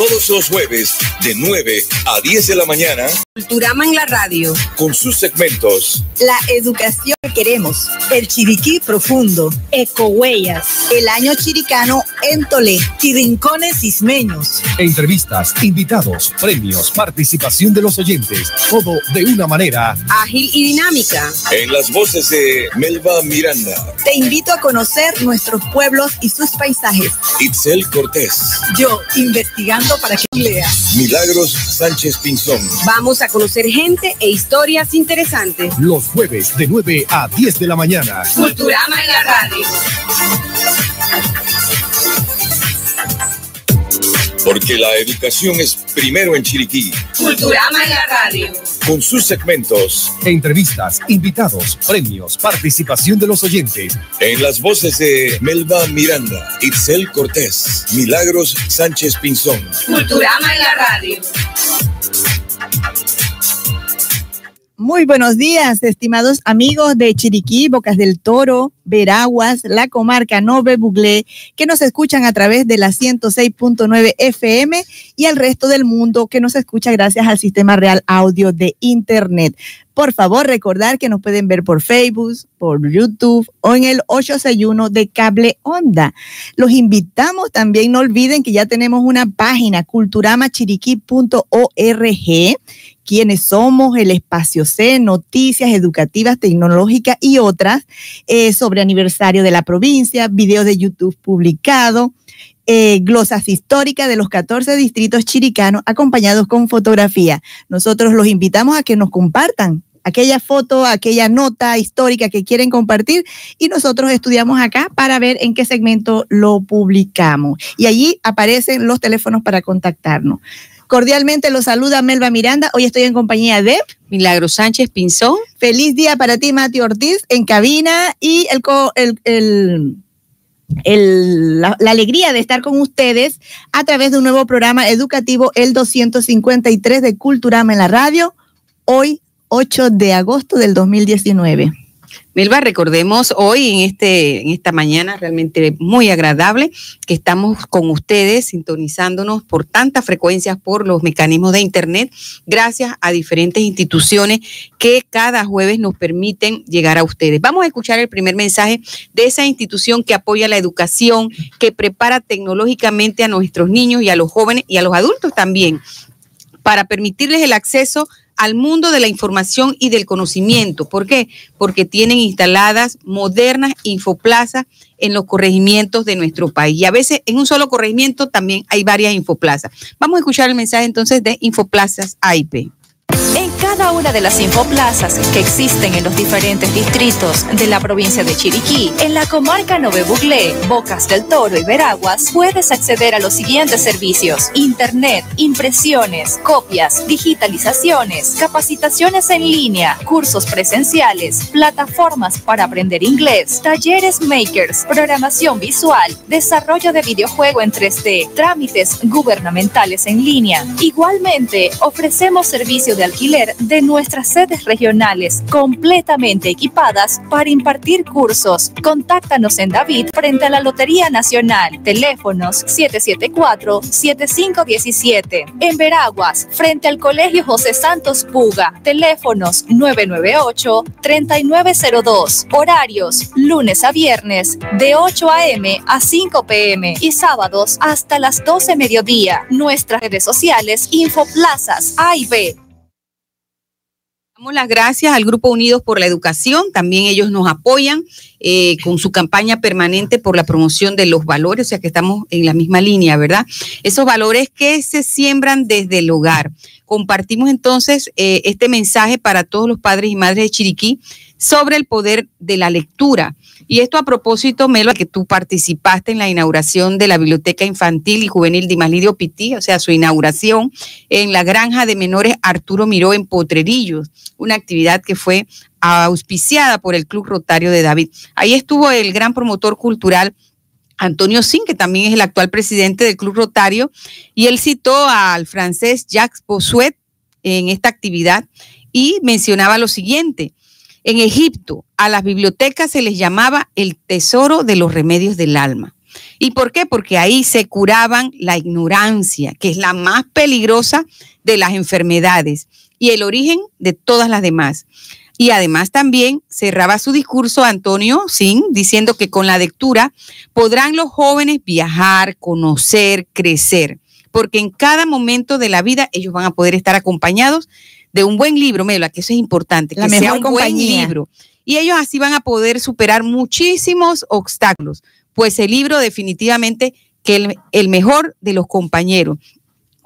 Todos los jueves de 9 a 10 de la mañana. Culturama en la radio. Con sus segmentos. La educación que queremos. El Chiriquí profundo. Ecohuellas. El año chiricano en Tolé. Y rincones ismeños. Entrevistas, invitados, premios, participación de los oyentes. Todo de una manera ágil y dinámica. En las voces de Melba Miranda. Te invito a conocer nuestros pueblos y sus paisajes. Itzel Cortés. Yo, investigando para que leas. Milagros Sánchez Pinzón. Vamos a conocer gente e historias interesantes. Los jueves de 9 a 10 de la mañana. Culturama en la radio. Porque la educación es primero en Chiriquí. Culturama en la radio. Con sus segmentos. Entrevistas, invitados, premios, participación de los oyentes. En las voces de Melba Miranda, Itzel Cortés, Milagros Sánchez Pinzón. Culturama en la radio. Muy buenos días, estimados amigos de Chiriquí, Bocas del Toro, Veraguas, la comarca Nove Buglé, que nos escuchan a través de la 106.9 FM y al resto del mundo que nos escucha gracias al sistema real audio de Internet. Por favor, recordar que nos pueden ver por Facebook, por YouTube o en el 861 de Cable Onda. Los invitamos también, no olviden que ya tenemos una página, culturamachiriquí.org quiénes somos, el espacio C, noticias educativas, tecnológicas y otras eh, sobre aniversario de la provincia, videos de YouTube publicados, eh, glosas históricas de los 14 distritos chiricanos acompañados con fotografía. Nosotros los invitamos a que nos compartan aquella foto, aquella nota histórica que quieren compartir y nosotros estudiamos acá para ver en qué segmento lo publicamos. Y allí aparecen los teléfonos para contactarnos. Cordialmente los saluda Melba Miranda. Hoy estoy en compañía de Milagro Sánchez Pinzón. Feliz día para ti, Mati Ortiz, en cabina y el, el, el la, la, alegría de estar con ustedes a través de un nuevo programa educativo, el 253 de Culturama en la radio, hoy 8 de agosto del 2019. Melba, recordemos hoy en, este, en esta mañana realmente muy agradable que estamos con ustedes sintonizándonos por tantas frecuencias por los mecanismos de Internet, gracias a diferentes instituciones que cada jueves nos permiten llegar a ustedes. Vamos a escuchar el primer mensaje de esa institución que apoya la educación, que prepara tecnológicamente a nuestros niños y a los jóvenes y a los adultos también para permitirles el acceso al mundo de la información y del conocimiento. ¿Por qué? Porque tienen instaladas modernas infoplazas en los corregimientos de nuestro país. Y a veces en un solo corregimiento también hay varias infoplazas. Vamos a escuchar el mensaje entonces de Infoplazas AIP. Cada una de las infoplazas que existen en los diferentes distritos de la provincia de Chiriquí, en la comarca Nove Buglé, Bocas del Toro y Veraguas, puedes acceder a los siguientes servicios: Internet, impresiones, copias, digitalizaciones, capacitaciones en línea, cursos presenciales, plataformas para aprender inglés, talleres makers, programación visual, desarrollo de videojuego en 3D, trámites gubernamentales en línea. Igualmente, ofrecemos servicios de alquiler de nuestras sedes regionales completamente equipadas para impartir cursos. Contáctanos en David frente a la Lotería Nacional. Teléfonos 774-7517. En Veraguas, frente al Colegio José Santos Puga. Teléfonos 998-3902. Horarios lunes a viernes de 8 a.m. a 5 p.m. y sábados hasta las 12 mediodía. Nuestras redes sociales Infoplazas A y B. Damos las gracias al Grupo Unidos por la Educación, también ellos nos apoyan eh, con su campaña permanente por la promoción de los valores, o sea que estamos en la misma línea, ¿verdad? Esos valores que se siembran desde el hogar. Compartimos entonces eh, este mensaje para todos los padres y madres de Chiriquí sobre el poder de la lectura. Y esto a propósito, Melo, que tú participaste en la inauguración de la Biblioteca Infantil y Juvenil de Imalidio Pití, o sea, su inauguración en la granja de menores Arturo Miró en Potrerillos, una actividad que fue auspiciada por el Club Rotario de David. Ahí estuvo el gran promotor cultural Antonio Sin, que también es el actual presidente del Club Rotario, y él citó al francés Jacques Bossuet en esta actividad y mencionaba lo siguiente, en Egipto, a las bibliotecas se les llamaba el tesoro de los remedios del alma. ¿Y por qué? Porque ahí se curaban la ignorancia, que es la más peligrosa de las enfermedades y el origen de todas las demás. Y además también cerraba su discurso Antonio Sin diciendo que con la lectura podrán los jóvenes viajar, conocer, crecer, porque en cada momento de la vida ellos van a poder estar acompañados de un buen libro, Mela, que eso es importante, La que sea un buen libro. Y ellos así van a poder superar muchísimos obstáculos, pues el libro definitivamente que el, el mejor de los compañeros.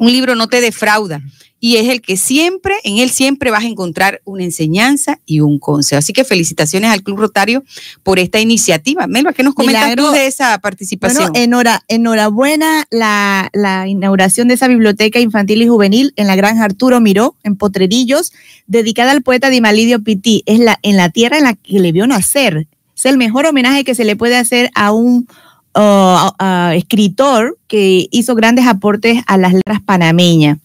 Un libro no te defrauda y es el que siempre, en él siempre vas a encontrar una enseñanza y un consejo. Así que felicitaciones al Club Rotario por esta iniciativa. Melba, ¿qué nos comentas Milagro. tú de esa participación? Bueno, enhora- enhorabuena la, la inauguración de esa biblioteca infantil y juvenil en la Granja Arturo Miró, en Potrerillos, dedicada al poeta Dimalidio Pití. Es la, en la tierra en la que le vio nacer. Es el mejor homenaje que se le puede hacer a un uh, a escritor que hizo grandes aportes a las letras panameñas.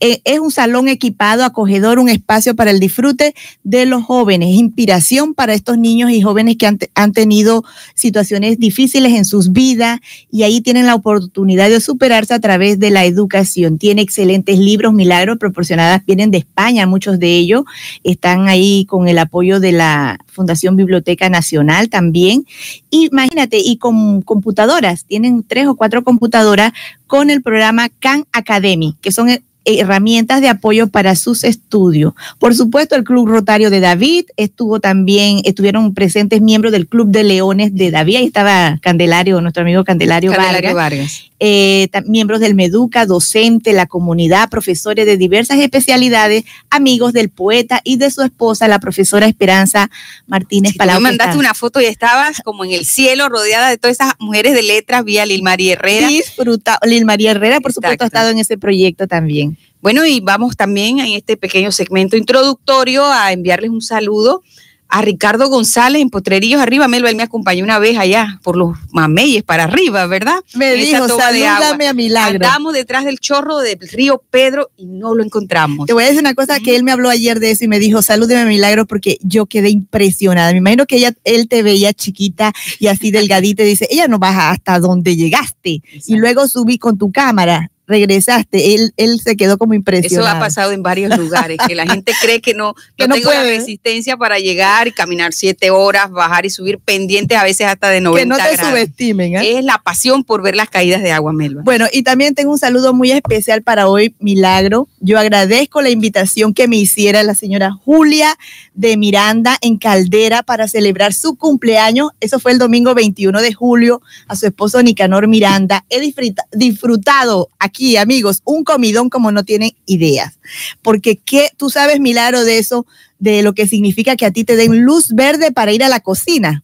Eh, es un salón equipado, acogedor, un espacio para el disfrute de los jóvenes, inspiración para estos niños y jóvenes que han, te- han tenido situaciones difíciles en sus vidas y ahí tienen la oportunidad de superarse a través de la educación. Tiene excelentes libros, milagros proporcionadas, vienen de España, muchos de ellos están ahí con el apoyo de la Fundación Biblioteca Nacional también. Imagínate, y con computadoras, tienen tres o cuatro computadoras con el programa Khan Academy, que son herramientas de apoyo para sus estudios. Por supuesto, el Club Rotario de David estuvo también, estuvieron presentes miembros del Club de Leones de David, ahí estaba Candelario, nuestro amigo Candelario, Candelario Vargas, Vargas. eh, miembros del Meduca, docente, la comunidad, profesores de diversas especialidades, amigos del poeta y de su esposa, la profesora Esperanza Martínez tú Palau. me mandaste una foto y estabas como en el cielo rodeada de todas esas mujeres de letras vía Lil María Herrera. Disfruta, Lil María Herrera, por supuesto, ha estado en ese proyecto también. Bueno, y vamos también en este pequeño segmento introductorio a enviarles un saludo a Ricardo González en Potrerillos Arriba. Melo, él me acompañó una vez allá por los mameyes para arriba, ¿verdad? Me En dijo, salúdame a Milagro. Andamos detrás del chorro del río Pedro y no lo encontramos. Te voy a decir una cosa que él me habló ayer de eso y me dijo, salúdeme Milagro porque yo quedé impresionada. Me imagino que ella, él te veía chiquita y así delgadita y dice, ella no baja hasta donde llegaste. Y luego subí con tu cámara, regresaste. Él, él se quedó como Eso impresionado. ha pasado en varios lugares, que la gente cree que no, Que no no tengo la resistencia para llegar y caminar siete horas, bajar y subir pendientes a veces hasta de 90 Que no te grados. subestimen. ¿eh? Es la pasión por ver las caídas de agua, Melba. Bueno, y también tengo un saludo muy especial para hoy, Milagro. Yo agradezco la invitación que me hiciera la señora Julia de Miranda en Caldera para celebrar su cumpleaños. Eso fue el domingo 21 de julio a su esposo Nicanor Miranda. He disfruta- disfrutado aquí, amigos, un comidón como no tienen ideas. Porque ¿qué, tú sabes, Milagro, de eso, de lo que significa que a ti te den luz verde para ir a la cocina.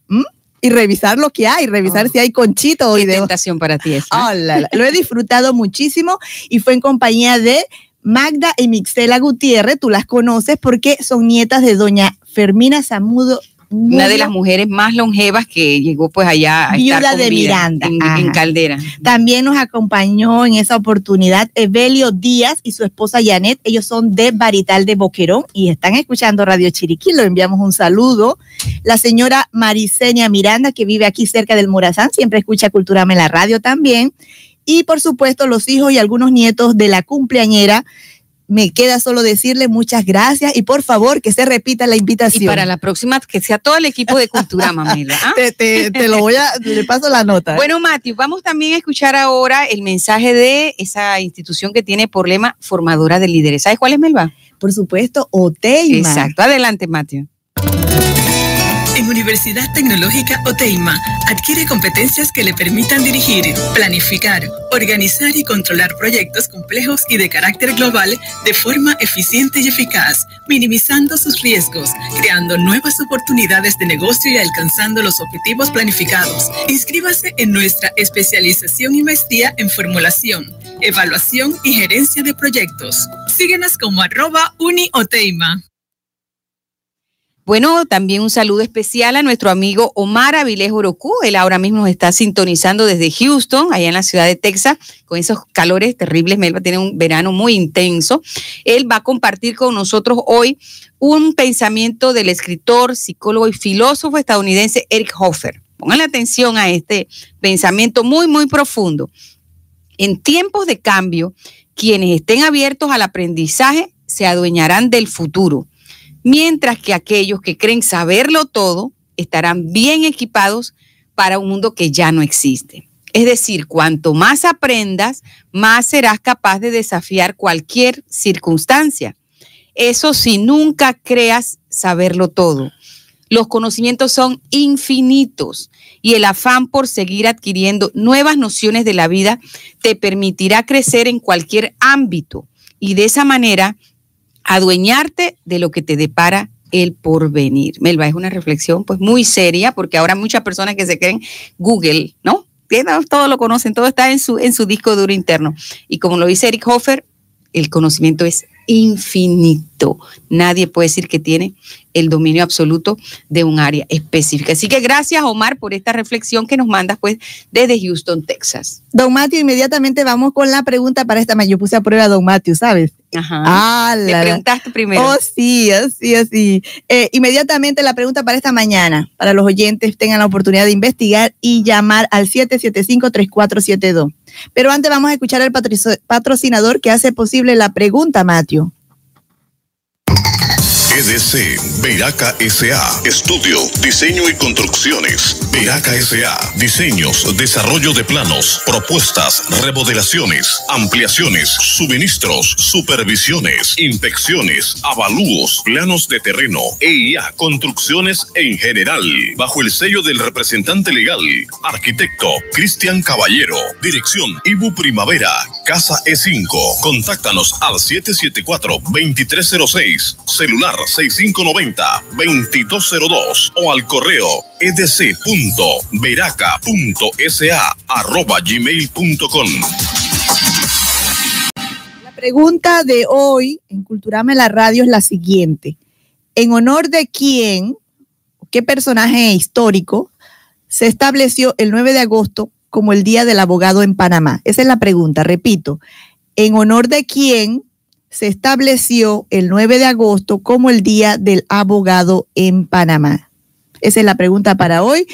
Y revisar lo que hay, revisar Oh. si hay conchito y de tentación para ti esa. Ah, la, la. Lo he disfrutado muchísimo y fue en compañía de Magda y Mixela Gutiérrez, tú las conoces porque son nietas de doña Fermina Zamudo. Una de las mujeres más longevas que llegó pues allá a Viuda estar con de vida Miranda. en, Caldera. También nos acompañó en esa oportunidad Evelio Díaz y su esposa Janet. Ellos son de Barital de Boquerón y están escuchando Radio Chiriquí. Le enviamos un saludo. La señora Marisenia Miranda, que vive aquí cerca del Morazán, siempre escucha Culturame en la radio también. Y por supuesto, los hijos y algunos nietos de la cumpleañera. Me queda solo decirle muchas gracias y por favor que se repita la invitación. Y para la próxima, que sea todo el equipo de Cultura Mamela. ¿ah? te, te- te lo voy a, le paso la nota. Bueno, Mati, vamos también a escuchar ahora el mensaje de esa institución que tiene por lema formadora de líderes. ¿Sabes cuál es, Melba? por supuesto, Oteima. Exacto. Adelante, Matthew. Universidad Tecnológica Oteima adquiere competencias que le permitan dirigir, planificar, organizar y controlar proyectos complejos y de carácter global de forma eficiente y eficaz, minimizando sus riesgos, creando nuevas oportunidades de negocio y alcanzando los objetivos planificados. Inscríbase en nuestra especialización y maestría en formulación, evaluación y gerencia de proyectos. Síguenos como arroba UniOteima. Bueno, también un saludo especial a nuestro amigo Omar Avilés Orocu. Él ahora mismo nos está sintonizando desde Houston, allá en la ciudad de Texas, con esos calores terribles. Melba tiene un verano muy intenso. Él va a compartir con nosotros hoy un pensamiento del escritor, psicólogo y filósofo estadounidense Eric Hoffer. Pónganle atención a este pensamiento muy, muy profundo. En tiempos de cambio, quienes estén abiertos al aprendizaje se adueñarán del futuro, mientras que aquellos que creen saberlo todo estarán bien equipados para un mundo que ya no existe. Es decir, cuanto más aprendas, más serás capaz de desafiar cualquier circunstancia. Eso si nunca creas saberlo todo. Los conocimientos son infinitos y el afán por seguir adquiriendo nuevas nociones de la vida te permitirá crecer en cualquier ámbito y de esa manera adueñarte de lo que te depara el porvenir. Melba, es una reflexión pues muy seria porque ahora muchas personas que se creen Google, ¿no? Todo lo conocen, todo está en su, en su disco duro interno. Y como lo dice Eric Hofer, el conocimiento es infinito. Nadie puede decir que tiene el dominio absoluto de un área específica. Así que gracias, Omar, por esta reflexión que nos mandas pues desde Houston, Texas. Don Matthew, inmediatamente vamos con la pregunta para esta mañana. Yo puse a prueba a Don Matthew, ¿sabes? Ajá. Ah, Le preguntaste primero. Oh, sí, así, así. Eh, inmediatamente la pregunta para esta mañana, para los oyentes tengan la oportunidad de investigar y llamar al 775-3472. Pero antes vamos a escuchar al patrocinador que hace posible la pregunta, Matthew. EDC, Veraca SA, Estudio, Diseño y Construcciones. Veraca SA, Diseños, Desarrollo de Planos, Propuestas, Remodelaciones, Ampliaciones, Suministros, Supervisiones, Inspecciones, Avalúos, Planos de Terreno, EIA, Construcciones en general. Bajo el sello del representante legal, arquitecto Cristian Caballero. Dirección Ibu Primavera, Casa E5. Contáctanos al 774-2306, celular 6590-2202 o al correo edc.veraca.sa arroba gmail.com. La pregunta de hoy en Culturame la Radio es la siguiente. ¿En honor de quién, qué personaje histórico se estableció el 9 de agosto como el Día del Abogado en Panamá? Esa es la pregunta, repito. ¿En honor de quién se estableció el 9 de agosto como el Día del Abogado en Panamá? Esa es la pregunta para hoy.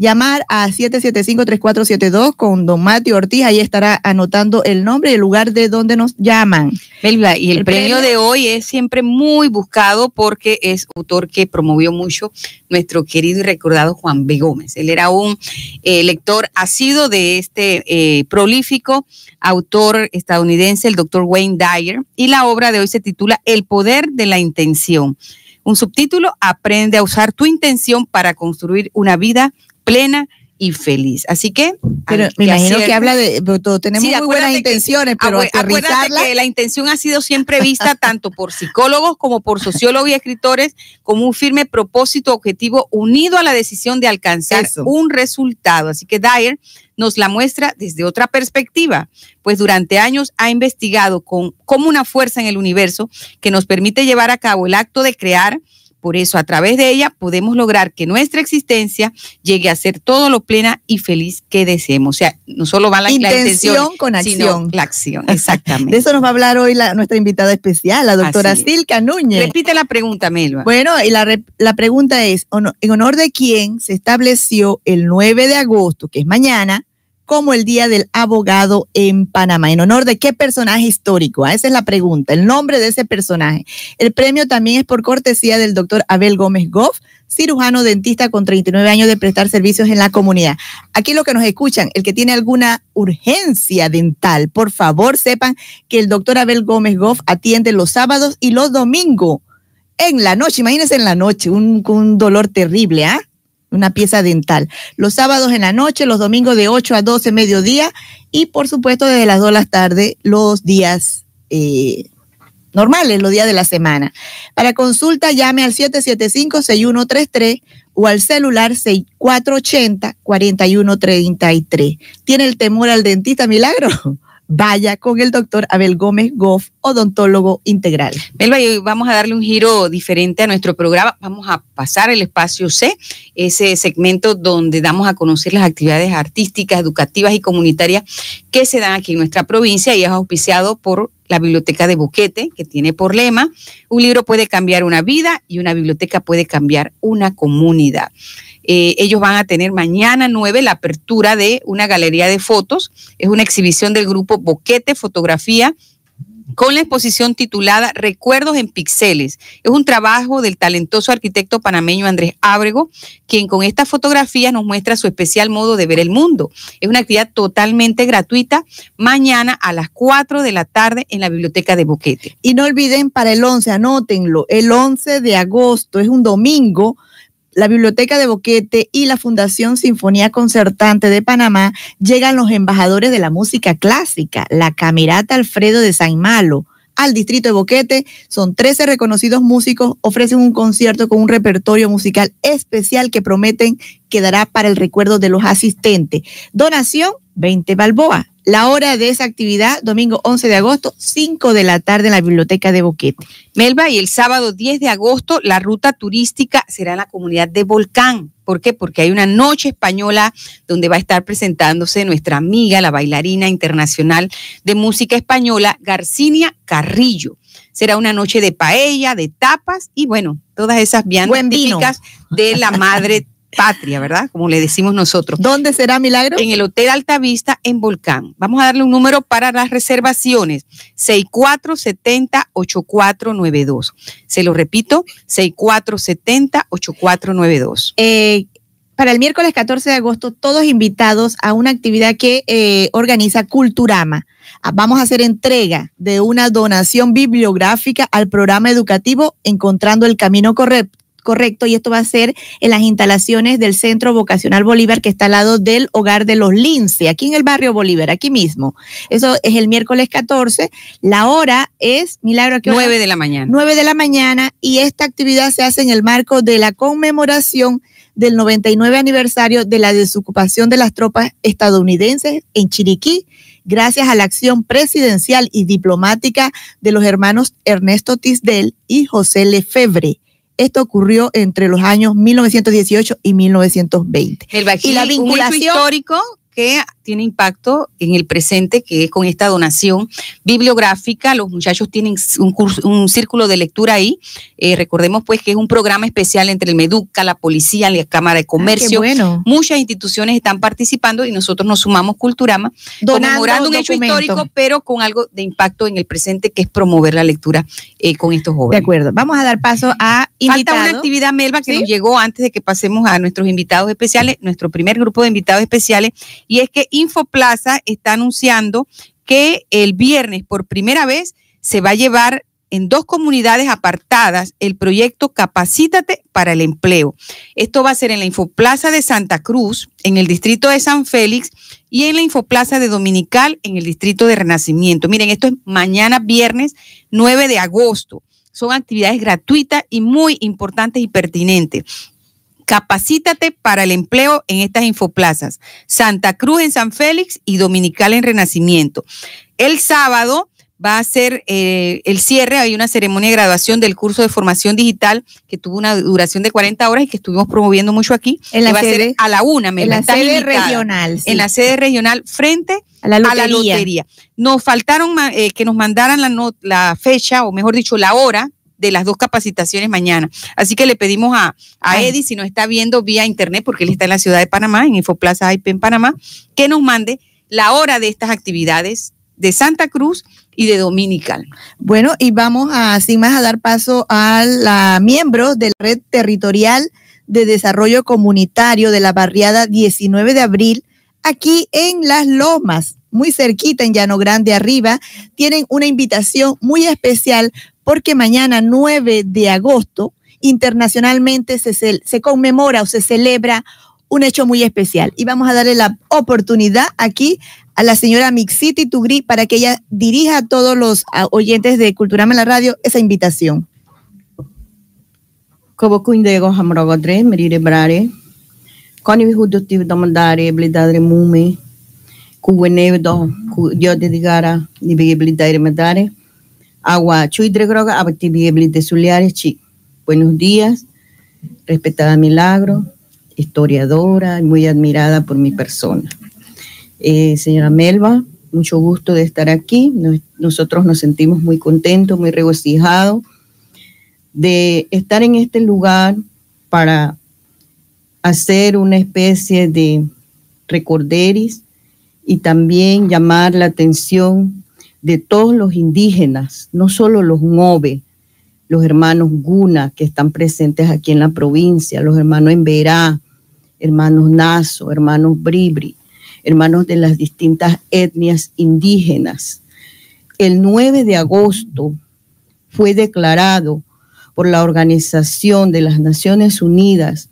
Llamar a 775-3472 con don Mateo Ortiz. Ahí estará anotando el nombre y el lugar de donde nos llaman. Melba, y el, El premio, premio- de hoy es siempre muy buscado porque es autor que promovió mucho nuestro querido y recordado Juan B. Gómez. Él era un eh, lector asido de este eh, prolífico autor estadounidense, el doctor Wayne Dyer, y la obra de hoy se titula El poder de la intención. Un subtítulo, Aprende a usar tu intención para construir una vida plena y feliz. Así que... Pero me imagino que habla de, pero tenemos Sí, muy buenas que- intenciones, pero Acu- Acuérdate aterrizarla. que la intención ha sido siempre vista tanto por psicólogos como por sociólogos y escritores como un firme propósito objetivo unido a la decisión de alcanzar Eso. un resultado. Así que Dyer nos la muestra desde otra perspectiva, pues durante años ha investigado con, como una fuerza en el universo que nos permite llevar a cabo el acto de crear. Por eso, a través de ella podemos lograr que nuestra existencia llegue a ser todo lo plena y feliz que deseemos. O sea, no solo va la, la Intención intención, con sino acción. la acción, De exactamente. eso nos va a hablar hoy la, nuestra invitada especial, la doctora es. Silka Núñez. Repite la pregunta, Melba. Bueno, y la, la pregunta es, ¿ono- ¿en honor de quién se estableció el 9 de agosto, que es mañana, como el Día del Abogado en Panamá? ¿En honor de qué personaje histórico? Ah, Esa es la pregunta, el nombre de ese personaje. El premio también es por cortesía del doctor Abel Gómez Goff, cirujano dentista con 39 años de prestar servicios en la comunidad. Aquí lo que nos escuchan, el que tiene alguna urgencia dental, por favor sepan que el doctor Abel Gómez Goff atiende los sábados y los domingos en la noche, imagínense en la noche, un, un dolor terrible, ¿ah? Una pieza dental. Los sábados en la noche, los domingos de 8 a 12 mediodía y por supuesto desde las 2 de la tarde los días eh, normales, los días de la semana. Para consulta llame al 775-6133 o al celular 6480-4133. ¿Tiene el temor al dentista milagro? Vaya con el doctor Abel Gómez Goff, odontólogo integral. Melba, y hoy vamos a darle un giro diferente a nuestro programa. Vamos a pasar el espacio C, ese segmento donde damos a conocer las actividades artísticas, educativas y comunitarias que se dan aquí en nuestra provincia y es auspiciado por la biblioteca de Boquete, que tiene por lema, un libro puede cambiar una vida y una biblioteca puede cambiar una comunidad. Eh, ellos van a tener mañana 9 la apertura de una galería de fotos. Es una exhibición del grupo Boquete Fotografía con la exposición titulada Recuerdos en Pixeles. Es un trabajo del talentoso arquitecto panameño Andrés Ábrego, quien con esta fotografía nos muestra su especial modo de ver el mundo. Es una actividad totalmente gratuita mañana a las 4 de la tarde en la biblioteca de Boquete. Y no olviden para el 11, anótenlo, el 11 de agosto es un domingo la Biblioteca de Boquete y la Fundación Sinfonía Concertante de Panamá llegan los embajadores de la música clásica, la Camerata Alfredo de San Malo, al distrito de Boquete. Son 13 reconocidos músicos, ofrecen un concierto con un repertorio musical especial que prometen quedará para el recuerdo de los asistentes. Donación, 20 balboa. La hora de esa actividad, domingo 11 de agosto, 5 de la tarde en la biblioteca de Boquete. Melba, y el sábado 10 de agosto, la ruta turística será en la comunidad de Volcán. ¿Por qué? Porque hay una noche española donde va a estar presentándose nuestra amiga, la bailarina internacional de música española, Garcinia Carrillo. Será una noche de paella, de tapas y bueno, todas esas viandas típicas de la madre patria, ¿verdad? Como le decimos nosotros. ¿Dónde será Milagro? En el Hotel Altavista en Volcán. Vamos a darle un número para las reservaciones. 6470-8492. Se lo repito, 6470-8492. Eh, para el miércoles 14 de agosto, todos invitados a una actividad que eh, organiza Culturama. Ah, vamos a hacer entrega de una donación bibliográfica al programa educativo Encontrando el Camino Correcto correcto, y esto va a ser en las instalaciones del Centro Vocacional Bolívar, que está al lado del Hogar de los Lince, aquí en el barrio Bolívar, aquí mismo. Eso es el miércoles 14. La hora es, Milagro, ¿a 9 de la mañana. 9 de la mañana, y esta actividad se hace en el marco de la conmemoración del 99 aniversario de la desocupación de las tropas estadounidenses en Chiriquí, gracias a la acción presidencial y diplomática de los hermanos Ernesto Tisdel y José Lefebvre. Esto ocurrió entre los años 1918 y 1920. El y la vinculación histórico que tiene impacto en el presente, que es con esta donación bibliográfica. Los muchachos tienen un, un círculo de lectura ahí. Eh, recordemos pues que es un programa especial entre el Meduca, la policía, la Cámara de ah, Comercio. Muchas instituciones están participando y nosotros nos sumamos Culturama, conmemorando un hecho histórico, pero con algo de impacto en el presente, que es promover la lectura eh, con estos jóvenes. De acuerdo. Vamos a dar paso a invitados. Falta una actividad, Melba, que nos llegó antes de que pasemos a nuestros invitados especiales, nuestro primer grupo de invitados especiales, y es que Infoplaza está anunciando que el viernes por primera vez se va a llevar en dos comunidades apartadas el proyecto Capacítate para el Empleo. Esto va a ser en la Infoplaza de Santa Cruz, en el distrito de San Félix y en la Infoplaza de Dominical, en el distrito de Renacimiento. Miren, esto es mañana viernes 9 de agosto. Son actividades gratuitas y muy importantes y pertinentes. Capacítate para el empleo en estas infoplazas. Santa Cruz en San Félix y Dominical en Renacimiento. El sábado va a ser eh, el cierre, hay una ceremonia de graduación del curso de formación digital que tuvo una duración de 40 horas y que estuvimos promoviendo mucho aquí. En la sede, a la una, en la sede regional. En la sede regional frente a la lotería. Nos faltaron eh, que nos mandaran la, la fecha, o mejor dicho, la hora de las dos capacitaciones mañana. Así que le pedimos a, a Eddie, si nos está viendo vía internet, porque él está en la ciudad de Panamá, en Infoplaza IP en Panamá, que nos mande la hora de estas actividades de Santa Cruz y de Dominical. Bueno, y vamos a, sin más, a dar paso a la miembro de la red territorial de desarrollo comunitario de la barriada 19 de abril, aquí en Las Lomas, muy cerquita en Llano Grande arriba, tienen una invitación muy especial porque mañana 9 de agosto internacionalmente se, conmemora o se celebra un hecho muy especial. Y vamos a darle la oportunidad aquí a la señora Mixiti Tugri para que ella dirija a todos los oyentes de Culturama en la radio esa invitación. Agua de Zuliares, Chi. Buenos días, respetada Milagro, historiadora muy admirada por mi persona. Eh, señora Melba, mucho gusto de estar aquí. Nosotros nos sentimos muy contentos, muy regocijados de estar en este lugar para hacer una especie de recorderis y también llamar la atención de todos los indígenas, no solo los Ngove, los hermanos Guna que están presentes aquí en la provincia, los hermanos Emberá, hermanos Naso, hermanos Bribri, hermanos de las distintas etnias indígenas. El 9 de agosto fue declarado por la Organización de las Naciones Unidas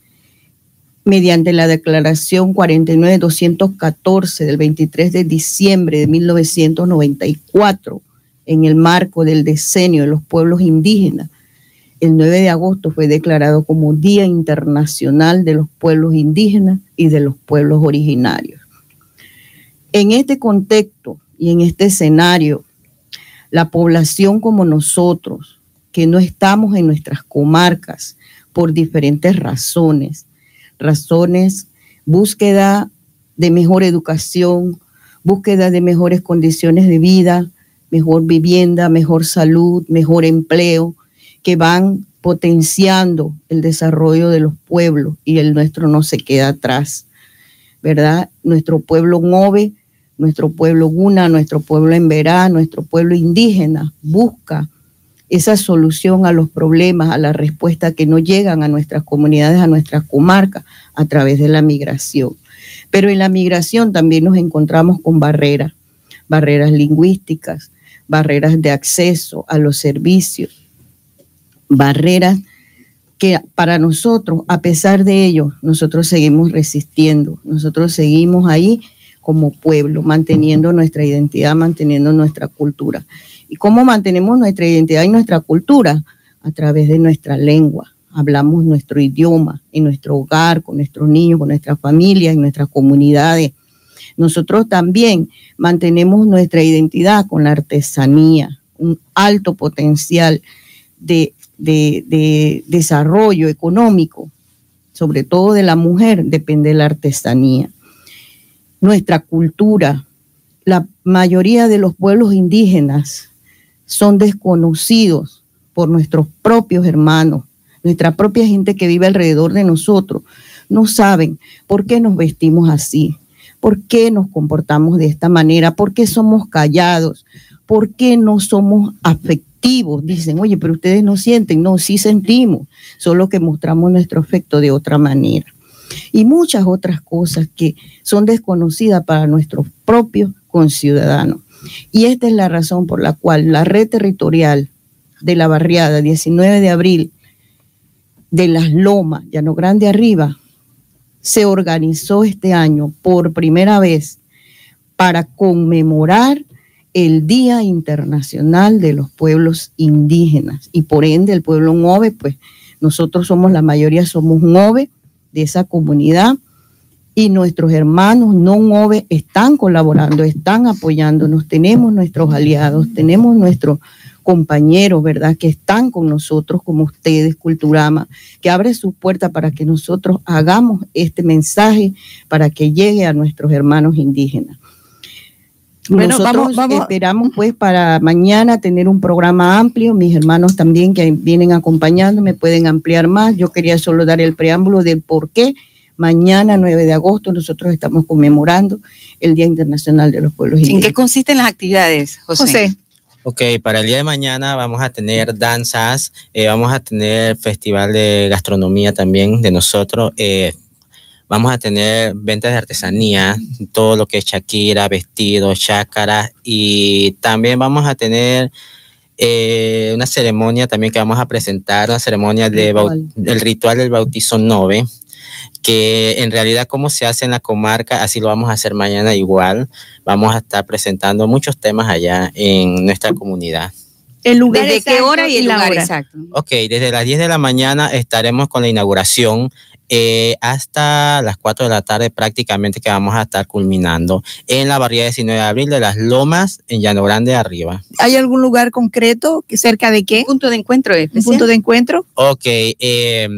mediante la Declaración 49214 del 23 de diciembre de 1994 en el marco del decenio de los pueblos indígenas. El 9 de agosto fue declarado como Día Internacional de los Pueblos Indígenas y de los Pueblos Originarios. En este contexto y en este escenario, la población como nosotros, que no estamos en nuestras comarcas por diferentes razones, razones, búsqueda de mejor educación, búsqueda de mejores condiciones de vida, mejor vivienda, mejor salud, mejor empleo, que van potenciando el desarrollo de los pueblos y el nuestro no se queda atrás, ¿verdad? Nuestro pueblo Ngove, nuestro pueblo Guna, nuestro pueblo Emberá, nuestro pueblo indígena busca esa solución a los problemas, a la respuesta que no llegan a nuestras comunidades, a nuestras comarcas, a través de la migración. Pero en la migración también nos encontramos con barreras, barreras lingüísticas, barreras de acceso a los servicios, barreras que para nosotros, a pesar de ello, nosotros seguimos resistiendo, nosotros seguimos ahí como pueblo, manteniendo nuestra identidad, manteniendo nuestra cultura. ¿Y cómo mantenemos nuestra identidad y nuestra cultura? A través de nuestra lengua. Hablamos nuestro idioma en nuestro hogar, con nuestros niños, con nuestras familias, en nuestras comunidades. Nosotros también mantenemos nuestra identidad con la artesanía, un alto potencial de, de desarrollo económico, sobre todo de la mujer, depende de la artesanía. Nuestra cultura, la mayoría de los pueblos indígenas son desconocidos por nuestros propios hermanos, nuestra propia gente que vive alrededor de nosotros. No saben por qué nos vestimos así, por qué nos comportamos de esta manera, por qué somos callados, por qué no somos afectivos. Dicen, oye, pero ustedes no sienten, no, sí sentimos, solo que mostramos nuestro afecto de otra manera. Y muchas otras cosas que son desconocidas para nuestros propios conciudadanos. Y esta es la razón por la cual la red territorial de la barriada 19 de abril de las Lomas, Llano Grande Arriba, se organizó este año por primera vez para conmemorar el Día Internacional de los Pueblos Indígenas. Y por ende el pueblo Ngove, pues nosotros somos la mayoría, somos Ngove de esa comunidad y nuestros hermanos no OVE están colaborando, están apoyándonos, tenemos nuestros aliados, tenemos nuestros compañeros, ¿verdad? Que están con nosotros, como ustedes, Culturama, que abre sus puertas para que nosotros hagamos este mensaje para que llegue a nuestros hermanos indígenas. Bueno, nosotros vamos, esperamos pues para mañana tener un programa amplio. Mis hermanos también que vienen acompañándome pueden ampliar más. Yo quería solo dar el preámbulo del por qué Mañana, 9 de agosto, nosotros estamos conmemorando el Día Internacional de los Pueblos Indígenas. ¿En qué consisten las actividades, José? Ok, para el día de mañana vamos a tener danzas, eh, vamos a tener festival de gastronomía también de nosotros, eh, vamos a tener ventas de artesanía, todo lo que es Shakira, vestidos, chácaras y también vamos a tener eh, una ceremonia también que vamos a presentar, una ceremonia de del ritual del bautizo nove que en realidad cómo se hace en la comarca, así lo vamos a hacer mañana igual. Vamos a estar presentando muchos temas allá en nuestra comunidad. ¿El lugar ¿Desde qué hora y el lugar exacto? Ok, desde las 10 de la mañana estaremos con la inauguración eh, hasta las 4 de la tarde prácticamente que vamos a estar culminando en la barriada 19 de abril de las Lomas en Llano Grande arriba. ¿Hay algún lugar concreto cerca de qué? punto de encuentro ¿Un punto de encuentro? Ok, eh,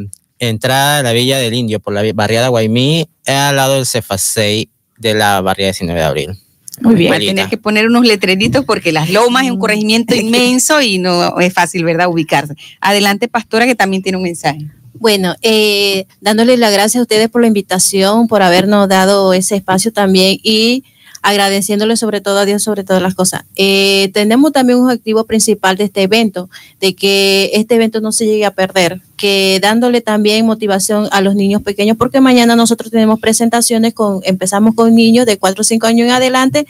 entrada a la Villa del Indio por la barriada Guaymí, al lado del Cefasei de la barriada 19 de abril. Muy bien. Va a tener que poner unos letreritos porque Las Lomas es un corregimiento inmenso y no es fácil, ¿verdad?, ubicarse. Adelante, pastora, que también tiene un mensaje. Bueno, eh, dándoles las gracias a ustedes por la invitación, por habernos dado ese espacio también y agradeciéndole sobre todo a Dios sobre todas las cosas. Eh, tenemos también un objetivo principal de este evento, de que este evento no se llegue a perder, que dándole también motivación a los niños pequeños, porque mañana nosotros tenemos presentaciones con, empezamos con niños de 4 o 5 años en adelante,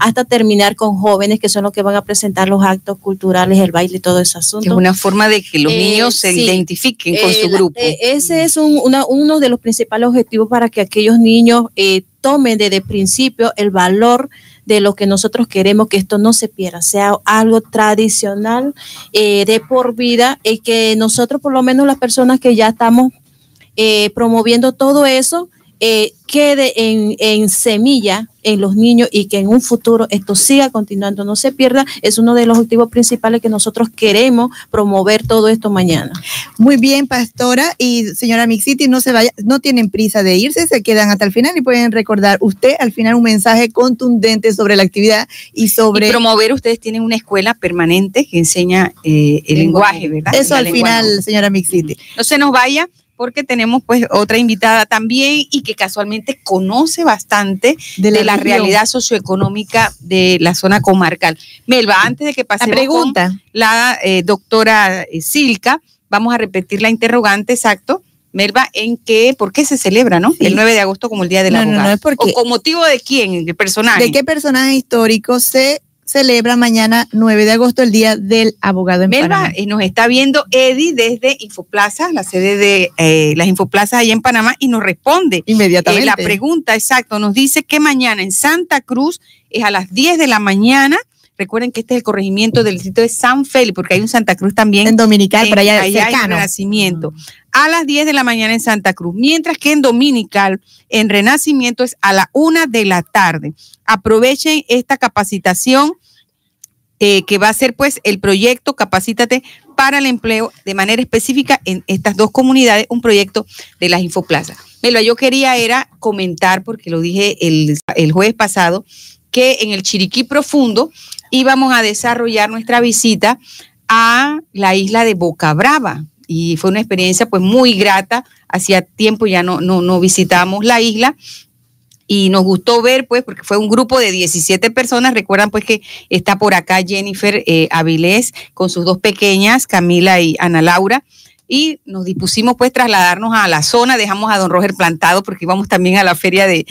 hasta terminar con jóvenes que son los que van a presentar los actos culturales, el baile y todo ese asunto. Es una forma de que los eh, niños se identifiquen con su grupo. Eh, ese es uno de los principales objetivos para que aquellos niños eh, tomen desde el principio el valor de lo que nosotros queremos que esto no se pierda, sea algo tradicional eh, de por vida y que nosotros, por lo menos las personas que ya estamos eh, promoviendo todo eso, eh, quede en, en, semilla en los niños y que en un futuro esto siga continuando, no se pierda, es uno de los objetivos principales que nosotros queremos promover todo esto mañana. Muy bien, pastora y señora Mixiti, no se vaya, no tienen prisa de irse, se quedan hasta el final y pueden recordar usted al final un mensaje contundente sobre la actividad y sobre... Y promover, ustedes tienen una escuela permanente que enseña eh, el lenguaje, ¿verdad? Eso al final, señora Mixiti. No se nos vaya porque tenemos pues otra invitada también y que casualmente conoce bastante de la, realidad socioeconómica de la zona comarcal. Melba, antes de que pase la pregunta, con la eh, doctora eh, Silca, vamos a repetir la interrogante exacto. Melba, ¿en qué, por qué se celebra, no? El 9 de agosto como el Día de la no, No, no, es porque, ¿O con motivo de quién, personaje? ¿De qué personaje histórico se celebra mañana 9 de agosto el Día del Abogado en Melba, eh, nos está viendo Eddie desde Infoplaza, la sede de eh, las Infoplazas allá en Panamá, y nos responde inmediatamente. Eh, la pregunta, exacto, nos dice que mañana en Santa Cruz es a las 10 de la mañana. Recuerden que este es el corregimiento del distrito de San Félix, porque hay un Santa Cruz también. En Dominical, para allá, allá hay Renacimiento. A las 10 de la mañana en Santa Cruz, mientras que en Dominical, en Renacimiento, es a la 1 de la tarde. Aprovechen esta capacitación eh, que va a ser pues el proyecto Capacítate para el empleo de manera específica en estas dos comunidades, un proyecto de las Infoplazas. Lo yo quería era comentar, porque lo dije el, el jueves pasado, que en el Chiriquí Profundo íbamos a desarrollar nuestra visita a la isla de Boca Brava. Y fue una experiencia pues muy grata. Hacía tiempo ya no, no, visitábamos la isla y nos gustó ver, pues, porque fue un grupo de 17 personas. Recuerdan, pues, que está por acá Jennifer eh, Avilés con sus dos pequeñas, Camila y Ana Laura. Y nos dispusimos, pues, trasladarnos a la zona. Dejamos a don Roger plantado porque íbamos también a la feria de,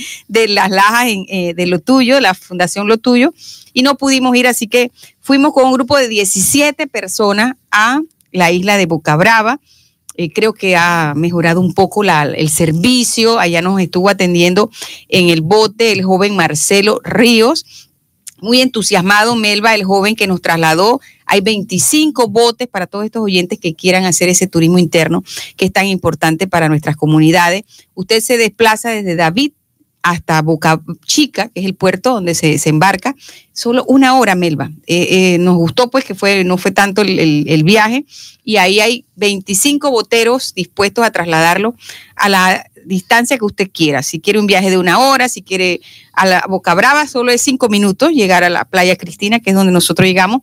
las lajas eh, de Lo Tuyo, la Fundación Lo Tuyo. Y no pudimos ir, así que fuimos con un grupo de 17 personas a la isla de Boca Brava eh, creo que ha mejorado un poco el servicio. Allá nos estuvo atendiendo en el bote el joven Marcelo Ríos. Muy entusiasmado, Melba, el joven que nos trasladó. Hay 25 botes para todos estos oyentes que quieran hacer ese turismo interno que es tan importante para nuestras comunidades. Usted se desplaza desde David hasta Boca Chica, que es el puerto donde se, embarca, solo una hora, Melba. Eh, eh, nos gustó pues que no fue tanto el, viaje y ahí hay 25 boteros dispuestos a trasladarlo a la distancia que usted quiera. Si quiere un viaje de una hora, si quiere a la Boca Brava, solo es cinco minutos llegar a la playa Cristina, que es donde nosotros llegamos,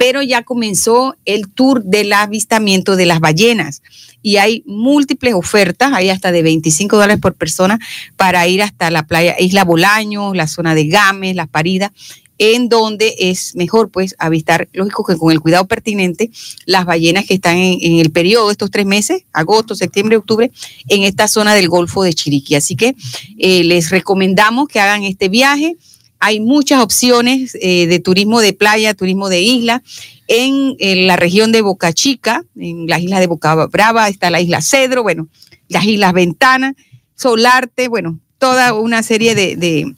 pero ya comenzó el tour del avistamiento de las ballenas y hay múltiples ofertas, hay hasta de 25 dólares por persona para ir hasta la playa Isla Bolaños, la zona de Games, Las Paridas, en donde es mejor pues avistar, lógico que con el cuidado pertinente, las ballenas que están en, el periodo de estos tres meses, agosto, septiembre, octubre, en esta zona del Golfo de Chiriquí. Así que eh, les recomendamos que hagan este viaje hay muchas opciones eh, de turismo de playa, turismo de isla. En, la región de Boca Chica, en las islas de Boca Brava, está la isla Cedro, bueno, las islas Ventana, Solarte, bueno, toda una serie de,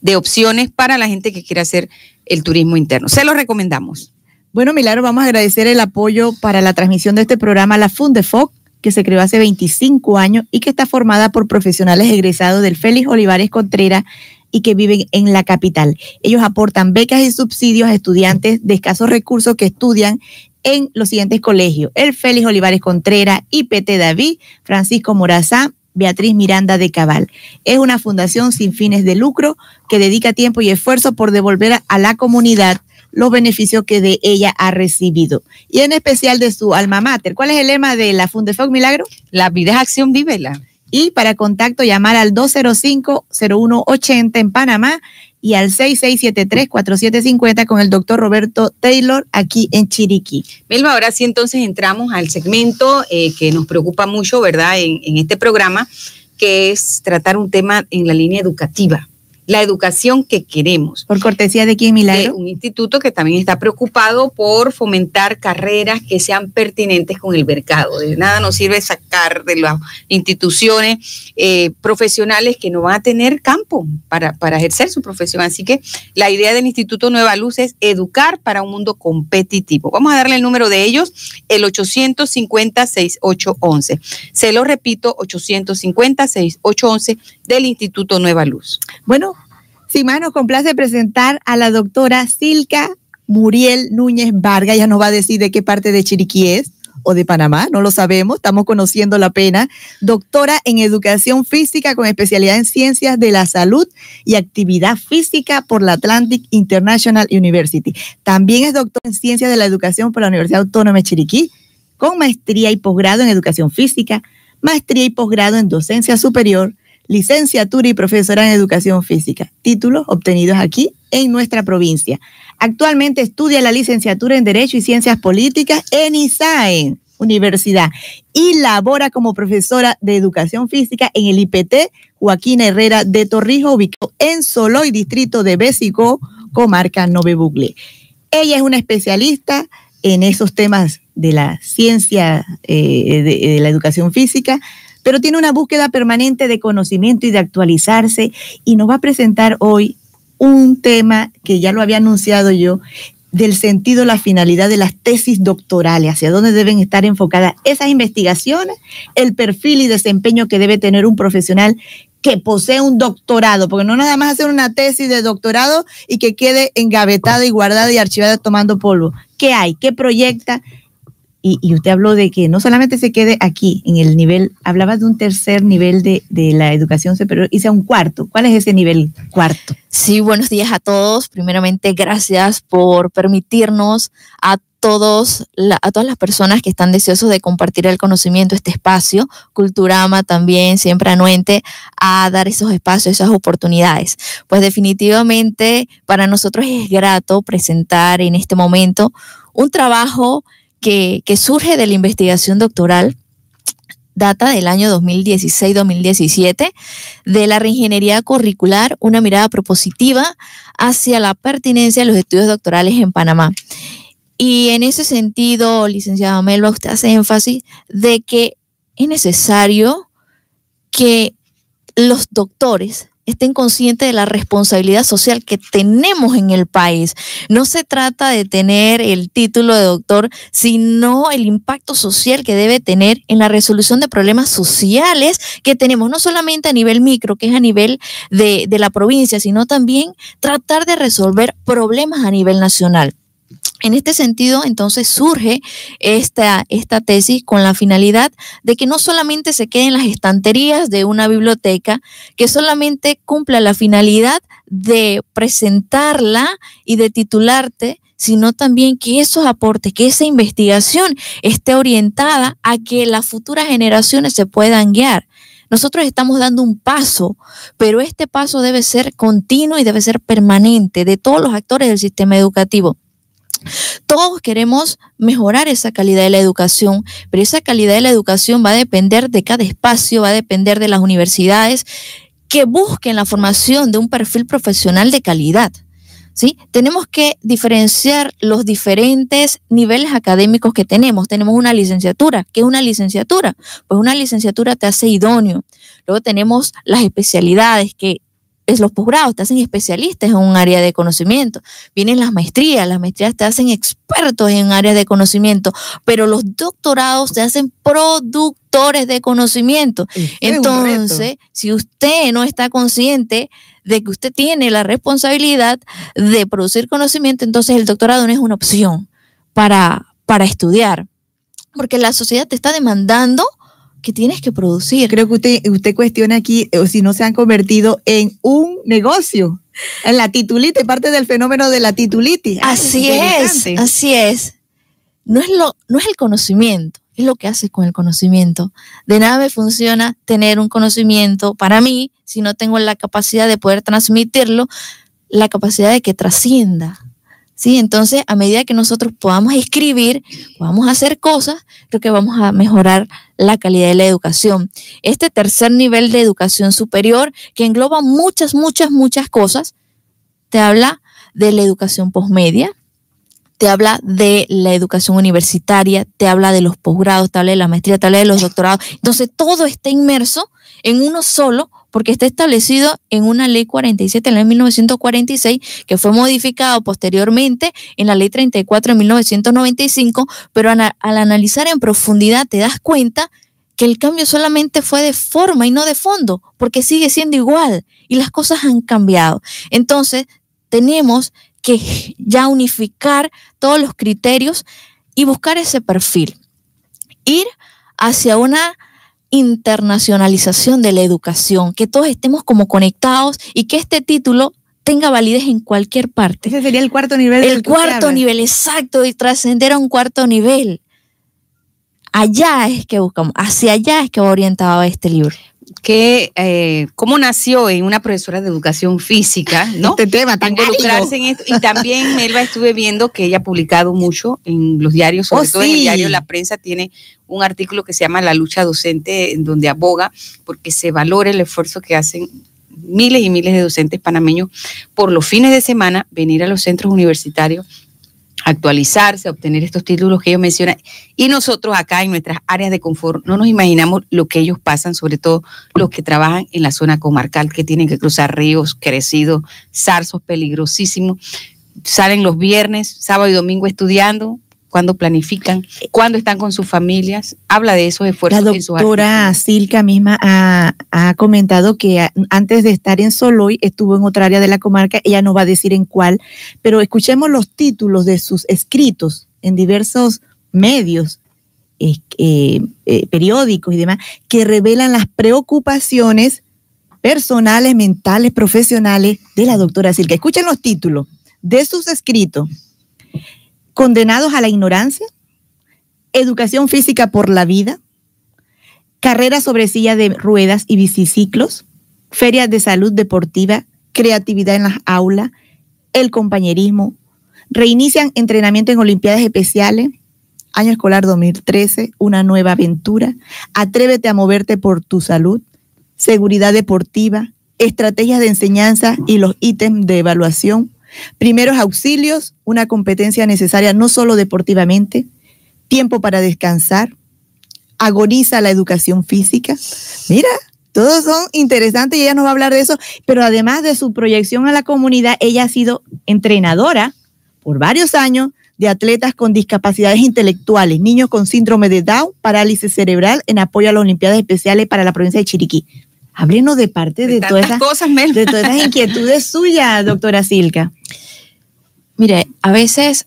de opciones para la gente que quiera hacer el turismo interno. Se lo recomendamos. Bueno, Milagro, vamos a agradecer el apoyo para la transmisión de este programa la Fundefoc, que se creó hace 25 años y que está formada por profesionales egresados del Félix Olivares Contreras y que viven en la capital. Ellos aportan becas y subsidios a estudiantes de escasos recursos que estudian en los siguientes colegios: el Félix Olivares Contreras, IPT David, Francisco Morazá, Beatriz Miranda de Cabal. Es una fundación sin fines de lucro que dedica tiempo y esfuerzo por devolver a la comunidad los beneficios que de ella ha recibido. Y en especial de su alma mater. ¿Cuál es el lema de la Fundefoc Milagro? La vida es acción, vívela. Y para contacto llamar al 205-0180 en Panamá y al 6673-4750 con el doctor Roberto Taylor aquí en Chiriquí. Melba, ahora sí entonces entramos al segmento eh, que nos preocupa mucho, ¿verdad? En, en este programa, que es tratar un tema en la línea educativa la educación que queremos. Por cortesía de quién, Milagro. De un instituto que también está preocupado por fomentar carreras que sean pertinentes con el mercado. De nada nos sirve sacar de las instituciones eh, profesionales que no van a tener campo para, para ejercer su profesión. Así que la idea del Instituto Nueva Luz es educar para un mundo competitivo. Vamos a darle el número de ellos, el 850-6811. Se lo repito, 850-6811 del Instituto Nueva Luz. Bueno, sin más, nos complace presentar a la doctora Silka Muriel Núñez Vargas. Ella nos va a decir de qué parte de Chiriquí es o de Panamá, no lo sabemos, estamos conociendo la pena. Doctora en Educación Física con especialidad en Ciencias de la Salud y Actividad Física por la Atlantic International University. También es doctora en Ciencias de la Educación por la Universidad Autónoma de Chiriquí, con maestría y posgrado en Educación Física, maestría y posgrado en Docencia Superior, licenciatura y profesora en educación física, títulos obtenidos aquí en nuestra provincia. Actualmente estudia la licenciatura en Derecho y Ciencias Políticas en ISAE Universidad y labora como profesora de educación física en el IPT Joaquín Herrera de Torrijos, ubicado en Soloy, distrito de Bésico, comarca Nove Bugle. Ella es una especialista en esos temas de la ciencia eh, de la educación física, pero tiene una búsqueda permanente de conocimiento y de actualizarse y nos va a presentar hoy un tema que ya lo había anunciado yo, del sentido, la finalidad de las tesis doctorales, hacia dónde deben estar enfocadas esas investigaciones, el perfil y desempeño que debe tener un profesional que posee un doctorado, porque no nada más hacer una tesis de doctorado y que quede engavetada y guardada y archivada tomando polvo. ¿Qué hay? ¿Qué proyecta? Y, usted habló de que no solamente se quede aquí en el nivel, hablaba de un tercer nivel de, de la educación superior y sea un cuarto. ¿Cuál es ese nivel cuarto? Sí, buenos días a todos. Primeramente, gracias por permitirnos a todos, a todas las personas que están deseosos de compartir el conocimiento, este espacio. Culturama también siempre anuente a dar esos espacios, esas oportunidades. Pues definitivamente para nosotros es grato presentar en este momento un trabajo que, surge de la investigación doctoral data del año 2016-2017 de la reingeniería curricular, una mirada propositiva hacia la pertinencia de los estudios doctorales en Panamá. Y en ese sentido, licenciado Melba, usted hace énfasis de que es necesario que los doctores estén conscientes de la responsabilidad social que tenemos en el país. No se trata de tener el título de doctor, sino el impacto social que debe tener en la resolución de problemas sociales que tenemos, no solamente a nivel micro, que es a nivel de, de la provincia, sino también tratar de resolver problemas a nivel nacional. En este sentido, entonces surge esta, esta tesis con la finalidad de que no solamente se quede en las estanterías de una biblioteca, que solamente cumpla la finalidad de presentarla y de titularte, sino también que esos aportes, que esa investigación esté orientada a que las futuras generaciones se puedan guiar. Nosotros estamos dando un paso, pero este paso debe ser continuo y debe ser permanente de todos los actores del sistema educativo. Todos queremos mejorar esa calidad de la educación, pero esa calidad de la educación va a depender de cada espacio, va a depender de las universidades que busquen la formación de un perfil profesional de calidad. ¿Sí? Tenemos que diferenciar los diferentes niveles académicos que tenemos. Tenemos una licenciatura. ¿Qué es una licenciatura? Pues una licenciatura te hace idóneo. Luego tenemos las especialidades que es los posgrados, te hacen especialistas en un área de conocimiento. Vienen las maestrías, las maestrías te hacen expertos en áreas de conocimiento, pero los doctorados te hacen productores de conocimiento. Entonces, si usted no está consciente de que usted tiene la responsabilidad de producir conocimiento, entonces el doctorado no es una opción para, para estudiar, porque la sociedad te está demandando que tienes que producir. Creo que usted, usted cuestiona aquí o si no se han convertido en un negocio. En la titulitis, parte del fenómeno de la titulitis. Ah, Así es, así es. No es, lo, no es el conocimiento, es lo que haces con el conocimiento. De nada me funciona tener un conocimiento para mí si no tengo la capacidad de poder transmitirlo, la capacidad de que trascienda. ¿Sí? Entonces, a medida que nosotros podamos escribir, podamos hacer cosas, creo que vamos a mejorar la calidad de la educación. Este tercer nivel de educación superior, que engloba muchas, muchas, muchas cosas, te habla de la educación posmedia, te habla de la educación universitaria, te habla de los posgrados, te habla de la maestría, te habla de los doctorados. Entonces, todo está inmerso en uno solo porque está establecido en una ley 47 en el 1946 que fue modificado posteriormente en la ley 34 en 1995, pero al analizar en profundidad te das cuenta que el cambio solamente fue de forma y no de fondo, porque sigue siendo igual y las cosas han cambiado. Entonces, tenemos que ya unificar todos los criterios y buscar ese perfil. Ir hacia una internacionalización de la educación, que todos estemos como conectados y que este título tenga validez en cualquier parte. Ese sería el cuarto nivel. El cuarto nivel, exacto, y trascender a un cuarto nivel. Allá es que buscamos, hacia allá es que va orientado este libro que eh, cómo nació en una profesora de educación física, ¿no? Este tema tan involucrarse en esto. Y también Melba estuve viendo que ella ha publicado mucho en los diarios, sobre Oh, todo en el diario La Prensa tiene un artículo que se llama La lucha docente, en donde aboga porque se valore el esfuerzo que hacen miles y miles de docentes panameños por los fines de semana venir a los centros universitarios actualizarse, obtener estos títulos que ellos mencionan. Y nosotros acá en nuestras áreas de confort no nos imaginamos lo que ellos pasan, sobre todo los que trabajan en la zona comarcal, que tienen que cruzar ríos crecidos, zarzos peligrosísimos. Salen los viernes, sábado y domingo estudiando, cuando planifican, cuando están con sus familias. Habla de esos esfuerzos. La en sus doctora Silca misma ha, ha comentado que antes de estar en Soloy estuvo en otra área de la comarca, ella no va a decir en cuál, pero escuchemos los títulos de sus escritos en diversos medios, eh, eh, periódicos y demás, que revelan las preocupaciones personales, mentales, profesionales de la doctora Silca. Escuchen los títulos de sus escritos. Condenados a la ignorancia, educación física por la vida, carrera sobre silla de ruedas y biciciclos, ferias de salud deportiva, creatividad en las aulas, el compañerismo, reinician entrenamiento en Olimpiadas Especiales, año escolar 2013, una nueva aventura, atrévete a moverte por tu salud, seguridad deportiva, estrategias de enseñanza y los ítems de evaluación, primeros auxilios, una competencia necesaria no solo deportivamente, tiempo para descansar, agoniza la educación física. Mira, todos son interesantes y ella nos va a hablar de eso, pero además de su proyección a la comunidad, ella ha sido entrenadora por varios años de atletas con discapacidades intelectuales, niños con síndrome de Down, parálisis cerebral, en apoyo a las Olimpiadas Especiales para la provincia de Chiriquí. Háblenos de parte de, todas esas cosas, Mel. de todas esas inquietudes suyas, doctora Silca. Mire, a veces,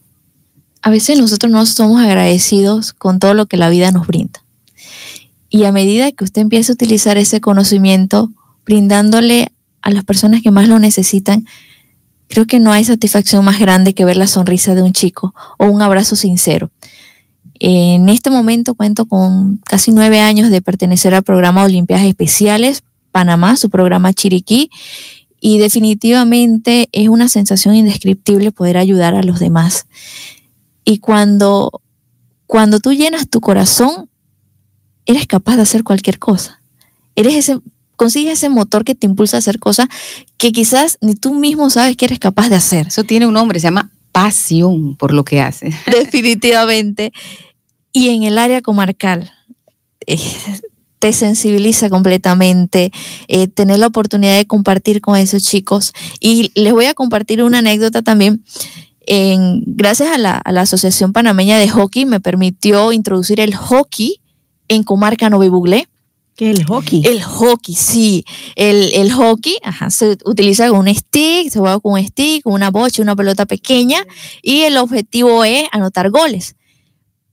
a veces nosotros no somos agradecidos con todo lo que la vida nos brinda. Y a medida que usted empieza a utilizar ese conocimiento, brindándole a las personas que más lo necesitan, creo que no hay satisfacción más grande que ver la sonrisa de un chico o un abrazo sincero. En este momento cuento con casi nueve años de pertenecer al programa Olimpiadas Especiales Panamá, su programa Chiriquí, y definitivamente es una sensación indescriptible poder ayudar a los demás. Y cuando, cuando tú llenas tu corazón, eres capaz de hacer cualquier cosa. Eres ese, consigues ese motor que te impulsa a hacer cosas que quizás ni tú mismo sabes que eres capaz de hacer. Eso tiene un nombre, se llama pasión por lo que hace. Definitivamente. Y en el área comarcal, eh, te sensibiliza completamente, eh, tener la oportunidad de compartir con esos chicos. Y les voy a compartir una anécdota también. En- gracias a la, a la Asociación Panameña de Hockey me permitió introducir el hockey en Comarca Nove Buglé. ¿Qué el hockey? El hockey, sí. El, el hockey ajá, se utiliza con un stick, se juega con un stick, con una bocha, una pelota pequeña, y el objetivo es anotar goles.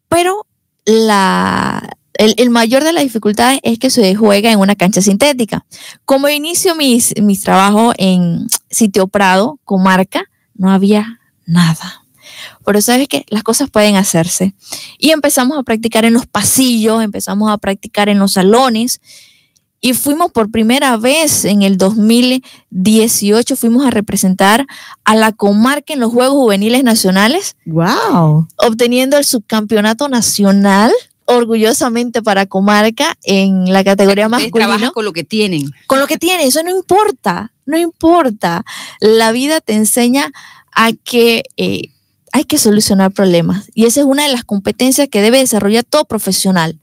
Pero la, el, el mayor de las dificultades es que se juega en una cancha sintética. Como inicio mis, mis trabajos en Sitio Prado, comarca, no había nada. Pero sabes que las cosas pueden hacerse. Y empezamos a practicar en los pasillos, empezamos a practicar en los salones. Y fuimos por primera vez en el 2018, fuimos a representar a la comarca en los Juegos Juveniles Nacionales. ¡Wow! Obteniendo el subcampeonato nacional orgullosamente para comarca en la categoría masculina. trabajan con lo que tienen. Con lo que tiene, eso no importa, no importa. La vida te enseña a que eh, hay que solucionar problemas y esa es una de las competencias que debe desarrollar todo profesional.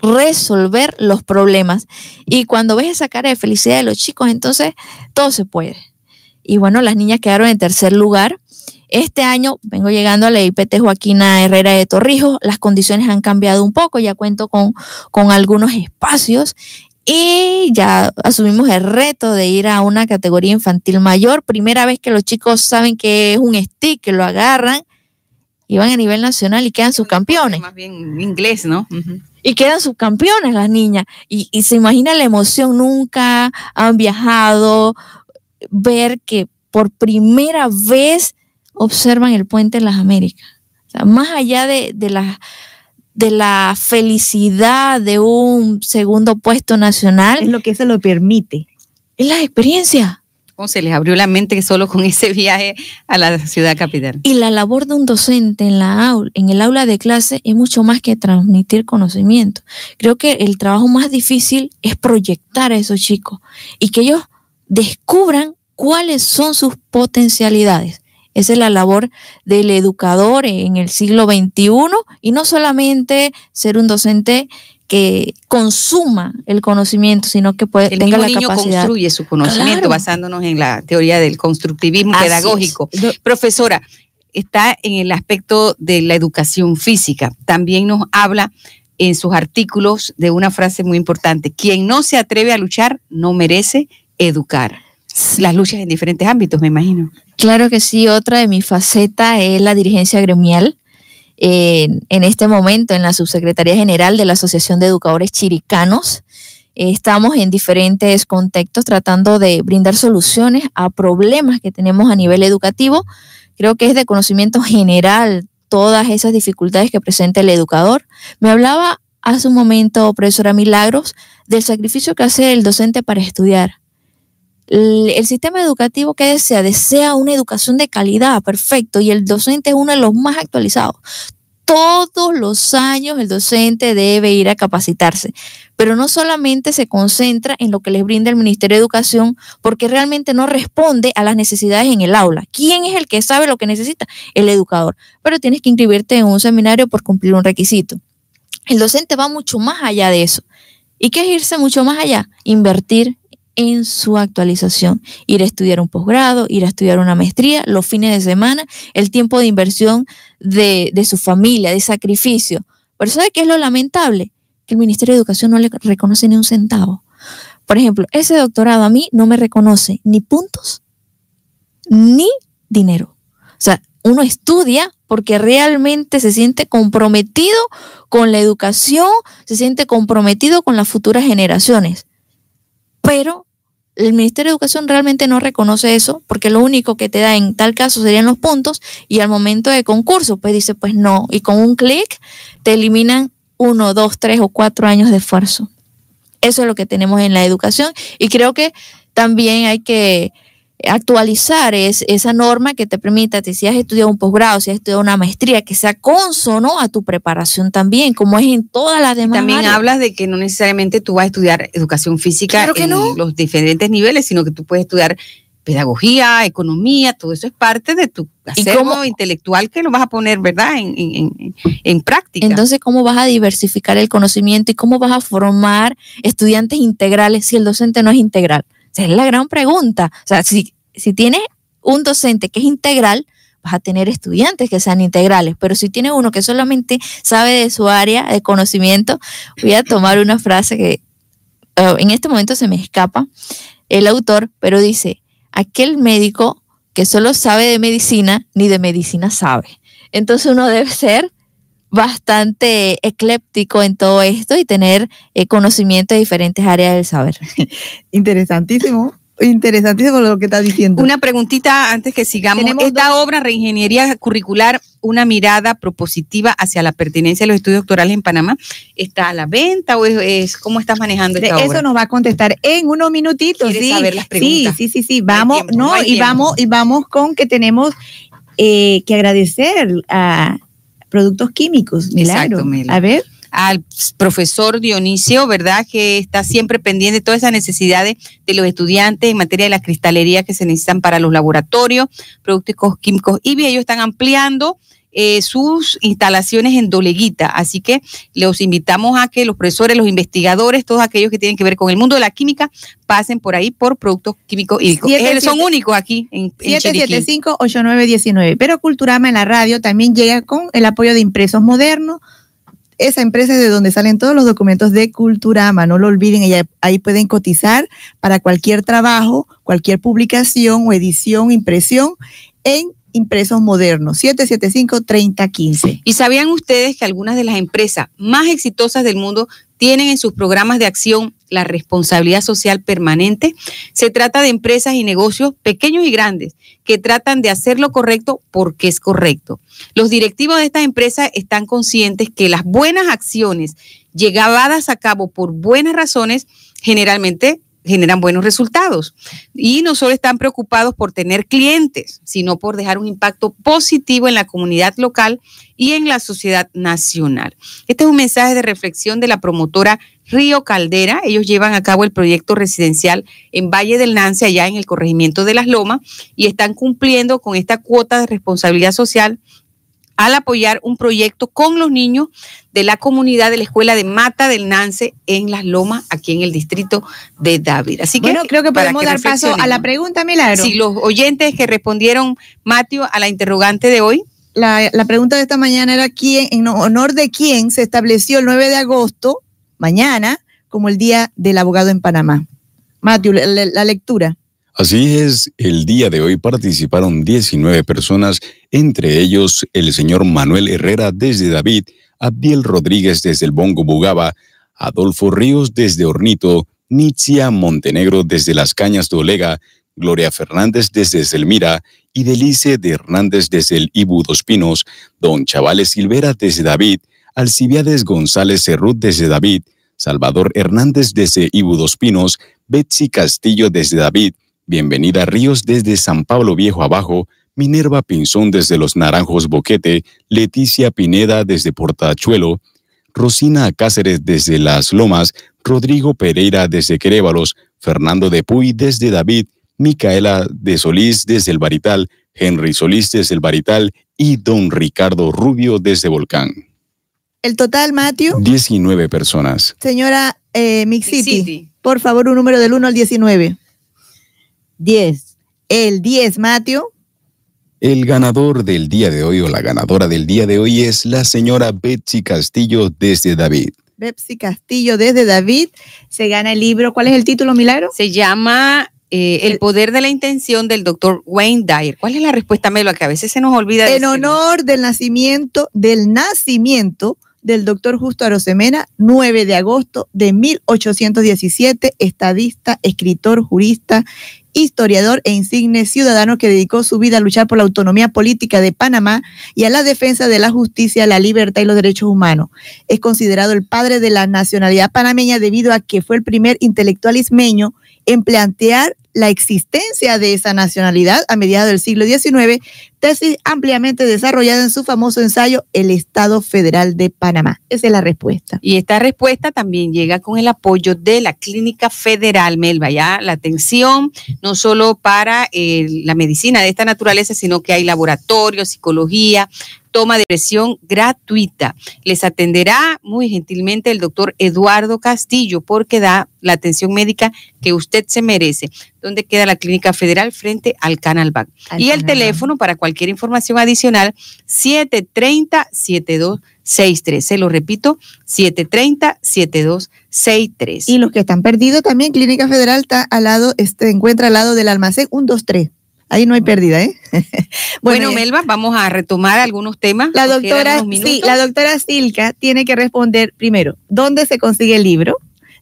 Resolver los problemas. Y cuando ves esa cara de felicidad de los chicos, entonces todo se puede. Y bueno, las niñas quedaron en tercer lugar. Este año vengo llegando a la IPT Joaquina Herrera de Torrijos. Las condiciones han cambiado un poco. Ya cuento con, con algunos espacios y ya asumimos el reto de ir a una categoría infantil mayor. Primera vez que los chicos saben que es un stick, que lo agarran y van a nivel nacional y quedan subcampeones. Más bien inglés, ¿no? Y quedan subcampeones las niñas. Y, y se imagina la emoción, nunca han viajado, ver que por primera vez observan el puente de las Américas. O sea, más allá de, de la de la felicidad de un segundo puesto nacional. Es lo que se lo permite. Es la experiencia. ¿Cómo se les abrió la mente solo con ese viaje a la ciudad capital? Y la labor de un docente en, la aula, en el aula de clase es mucho más que transmitir conocimiento. Creo que el trabajo más difícil es proyectar a esos chicos y que ellos descubran cuáles son sus potencialidades. Esa es la labor del educador en el siglo XXI y no solamente ser un docente que consuma el conocimiento, sino que puede, El tenga mismo la niño capacidad. construye su conocimiento Claro. basándonos en la teoría del constructivismo Así pedagógico. es. Profesora, está en el aspecto de la educación física. También nos habla en sus artículos de una frase muy importante. Quien no se atreve a luchar no merece educar. Las luchas en diferentes ámbitos, me imagino. Claro que sí, otra de mis facetas es la dirigencia gremial. Eh, en este momento, en la Subsecretaría General de la Asociación de Educadores Chiricanos, eh, estamos en diferentes contextos tratando de brindar soluciones a problemas que tenemos a nivel educativo. Creo que es de conocimiento general todas esas dificultades que presenta el educador. Me hablaba hace un momento, profesora Milagros, del sacrificio que hace el docente para estudiar el sistema educativo que desea, desea una educación de calidad, perfecto, y el docente es uno de los más actualizados. Todos los años el docente debe ir a capacitarse, pero no solamente se concentra en lo que les brinda el Ministerio de Educación, porque realmente no responde a las necesidades en el aula. ¿Quién es el que sabe lo que necesita? El educador. Pero tienes que inscribirte en un seminario por cumplir un requisito. El docente va mucho más allá de eso. ¿Y qué es irse mucho más allá? Invertir en su actualización, ir a estudiar un posgrado, ir a estudiar una maestría, los fines de semana, el tiempo de inversión de, de su familia, de sacrificio. Pero ¿sabe qué es lo lamentable? Que el Ministerio de Educación no le reconoce ni un centavo. Por ejemplo, ese doctorado a mí no me reconoce ni puntos ni dinero. O sea, uno estudia porque realmente se siente comprometido con la educación, se siente comprometido con las futuras generaciones. Pero el Ministerio de Educación realmente no reconoce eso porque lo único que te da en tal caso serían los puntos y al momento de concurso pues dice pues no y con un clic te eliminan uno, dos, tres o cuatro años de esfuerzo. Eso es lo que tenemos en la educación y creo que también hay que actualizar es, esa norma que te permita, si has estudiado un posgrado, si has estudiado una maestría, que sea consono a tu preparación también, como es en todas las demás También áreas. hablas de que no necesariamente tú vas a estudiar educación física Claro en no. los diferentes niveles, sino que tú puedes estudiar pedagogía, economía, todo eso es parte de tu acervo intelectual que lo vas a poner, ¿verdad?, en- en práctica. Entonces, ¿cómo vas a diversificar el conocimiento y cómo vas a formar estudiantes integrales si el docente no es integral? Esa es la gran pregunta. O sea, si, si tienes un docente que es integral, vas a tener estudiantes que sean integrales, pero si tienes uno que solamente sabe de su área de conocimiento, voy a tomar una frase que eh, en este momento se me escapa el autor, pero dice, aquel médico que solo sabe de medicina, ni de medicina sabe. Entonces uno debe ser bastante ecléptico en todo esto y tener eh, conocimiento de diferentes áreas del saber. Interesantísimo. Interesantísimo lo que estás diciendo. Una preguntita antes que sigamos. Tenemos Esta obra, Reingeniería Curricular, una mirada propositiva hacia la pertinencia de los estudios doctorales en Panamá, ¿está a la venta o es, es- cómo estás manejando De esta eso obra? nos va a contestar en unos minutitos. ¿Quieres Sí, saber las sí, preguntas? sí, sí, sí. Vamos, tiempo, no, no hay y tiempo. vamos, y vamos con que tenemos eh, que agradecer a productos químicos, Milagro. Exacto. A ver. al profesor Dionisio, ¿verdad? Que está siempre pendiente de todas esas necesidades de los estudiantes en materia de la cristalería que se necesitan para los laboratorios, productos químicos. Y ellos están ampliando eh, sus instalaciones en Doleguita. Así que los invitamos a que los profesores, los investigadores, todos aquellos que tienen que ver con el mundo de la química, pasen por ahí por productos químicos hídricos. Eh, Son únicos aquí en, en Chiriquí. 775-8919. Pero Culturama en la radio también llega con el apoyo de Impresos Modernos. Esa empresa es de donde salen todos los documentos de Culturama. No lo olviden, ahí pueden cotizar para cualquier trabajo, cualquier publicación o edición, impresión en Impresos Modernos. 775-3015. ¿Y sabían ustedes que algunas de las empresas más exitosas del mundo tienen en sus programas de acción la responsabilidad social permanente? Se trata de empresas y negocios pequeños y grandes que tratan de hacer lo correcto porque es correcto. Los directivos de estas empresas están conscientes que las buenas acciones llevadas a cabo por buenas razones generalmente generan buenos resultados. Y no solo están preocupados por tener clientes, sino por dejar un impacto positivo en la comunidad local y en la sociedad nacional. Este es un mensaje de reflexión de la promotora Río Caldera. Ellos llevan a cabo el proyecto residencial en Valle del Nance, allá en el corregimiento de Las Lomas, y están cumpliendo con esta cuota de responsabilidad social al apoyar un proyecto con los niños de la comunidad de la escuela de Mata del Nance en Las Lomas, aquí en el distrito de David. Así que Bueno, creo que podemos dar paso a la pregunta, Milagro. Sí, los oyentes que respondieron, Mateo, a la interrogante de hoy. La, la pregunta de esta mañana era quién, en honor de quién se estableció el 9 de agosto, mañana, como el Día del Abogado en Panamá. Matthew, la lectura. Así es, el día de hoy participaron 19 personas, entre ellos el señor Manuel Herrera desde David, Abdiel Rodríguez desde el Bongo Bugaba, Adolfo Ríos desde Hornito, Nitzia Montenegro desde Las Cañas de Olega, Gloria Fernández desde Selmira y Delice de Hernández desde el Ibu Dos Pinos, Don Chavales Silvera desde David, Alcibiades González Cerrut desde David, Salvador Hernández desde Ibu Dos Pinos, Betsy Castillo desde David, Bienvenida Ríos desde San Pablo Viejo Abajo, Minerva Pinzón desde Los Naranjos Boquete, Leticia Pineda desde Portachuelo, Rosina Cáceres desde Las Lomas, Rodrigo Pereira desde Querévalos, Fernando de Puy desde David, Micaela de Solís desde el Barital, Henry Solís desde el Barital y Don Ricardo Rubio desde Volcán. El total, Matthew. 19 personas. Señora eh, Mixiti, por favor, un número del 1 al 19. 10. El 10, Matthew. El ganador del día de hoy o la ganadora del día de hoy es la señora Betsy Castillo desde David. Betsy Castillo desde David. Se gana el libro. ¿Cuál es el título, Milagro? Se llama eh, El poder de la intención del doctor Wayne Dyer. ¿Cuál es la respuesta, Melo? Que a veces se nos olvida. En decirlo. honor del nacimiento, del nacimiento del doctor Justo Arosemena, 9 de agosto de 1817, estadista, escritor, jurista, historiador e insigne ciudadano que dedicó su vida a luchar por la autonomía política de Panamá y a la defensa de la justicia, la libertad y los derechos humanos. Es considerado el padre de la nacionalidad panameña debido a que fue el primer intelectual ismeño en plantear la existencia de esa nacionalidad a mediados del siglo XIX, tesis ampliamente desarrollada en su famoso ensayo El Estado Federal de Panamá. Esa es la respuesta. Y esta respuesta también llega con el apoyo de la Clínica Federal Melba, ya la atención no solo para eh, la medicina de esta naturaleza, sino que hay laboratorio, psicología, toma de presión gratuita. Les atenderá muy gentilmente el doctor Eduardo Castillo porque da la atención médica que usted se merece. ¿Dónde queda la Clínica Federal? Frente al Canal Back. Al y el teléfono para cualquier información adicional, 730-7263. Se lo repito, 730-7263. Y los que están perdidos también, Clínica Federal está al lado, este, encuentra al lado del almacén 123. Ahí no hay pérdida, ¿eh? Bueno, ya- Melba, vamos a retomar algunos temas. La doctora, sí, la doctora Silka tiene que responder primero, ¿dónde se consigue el libro?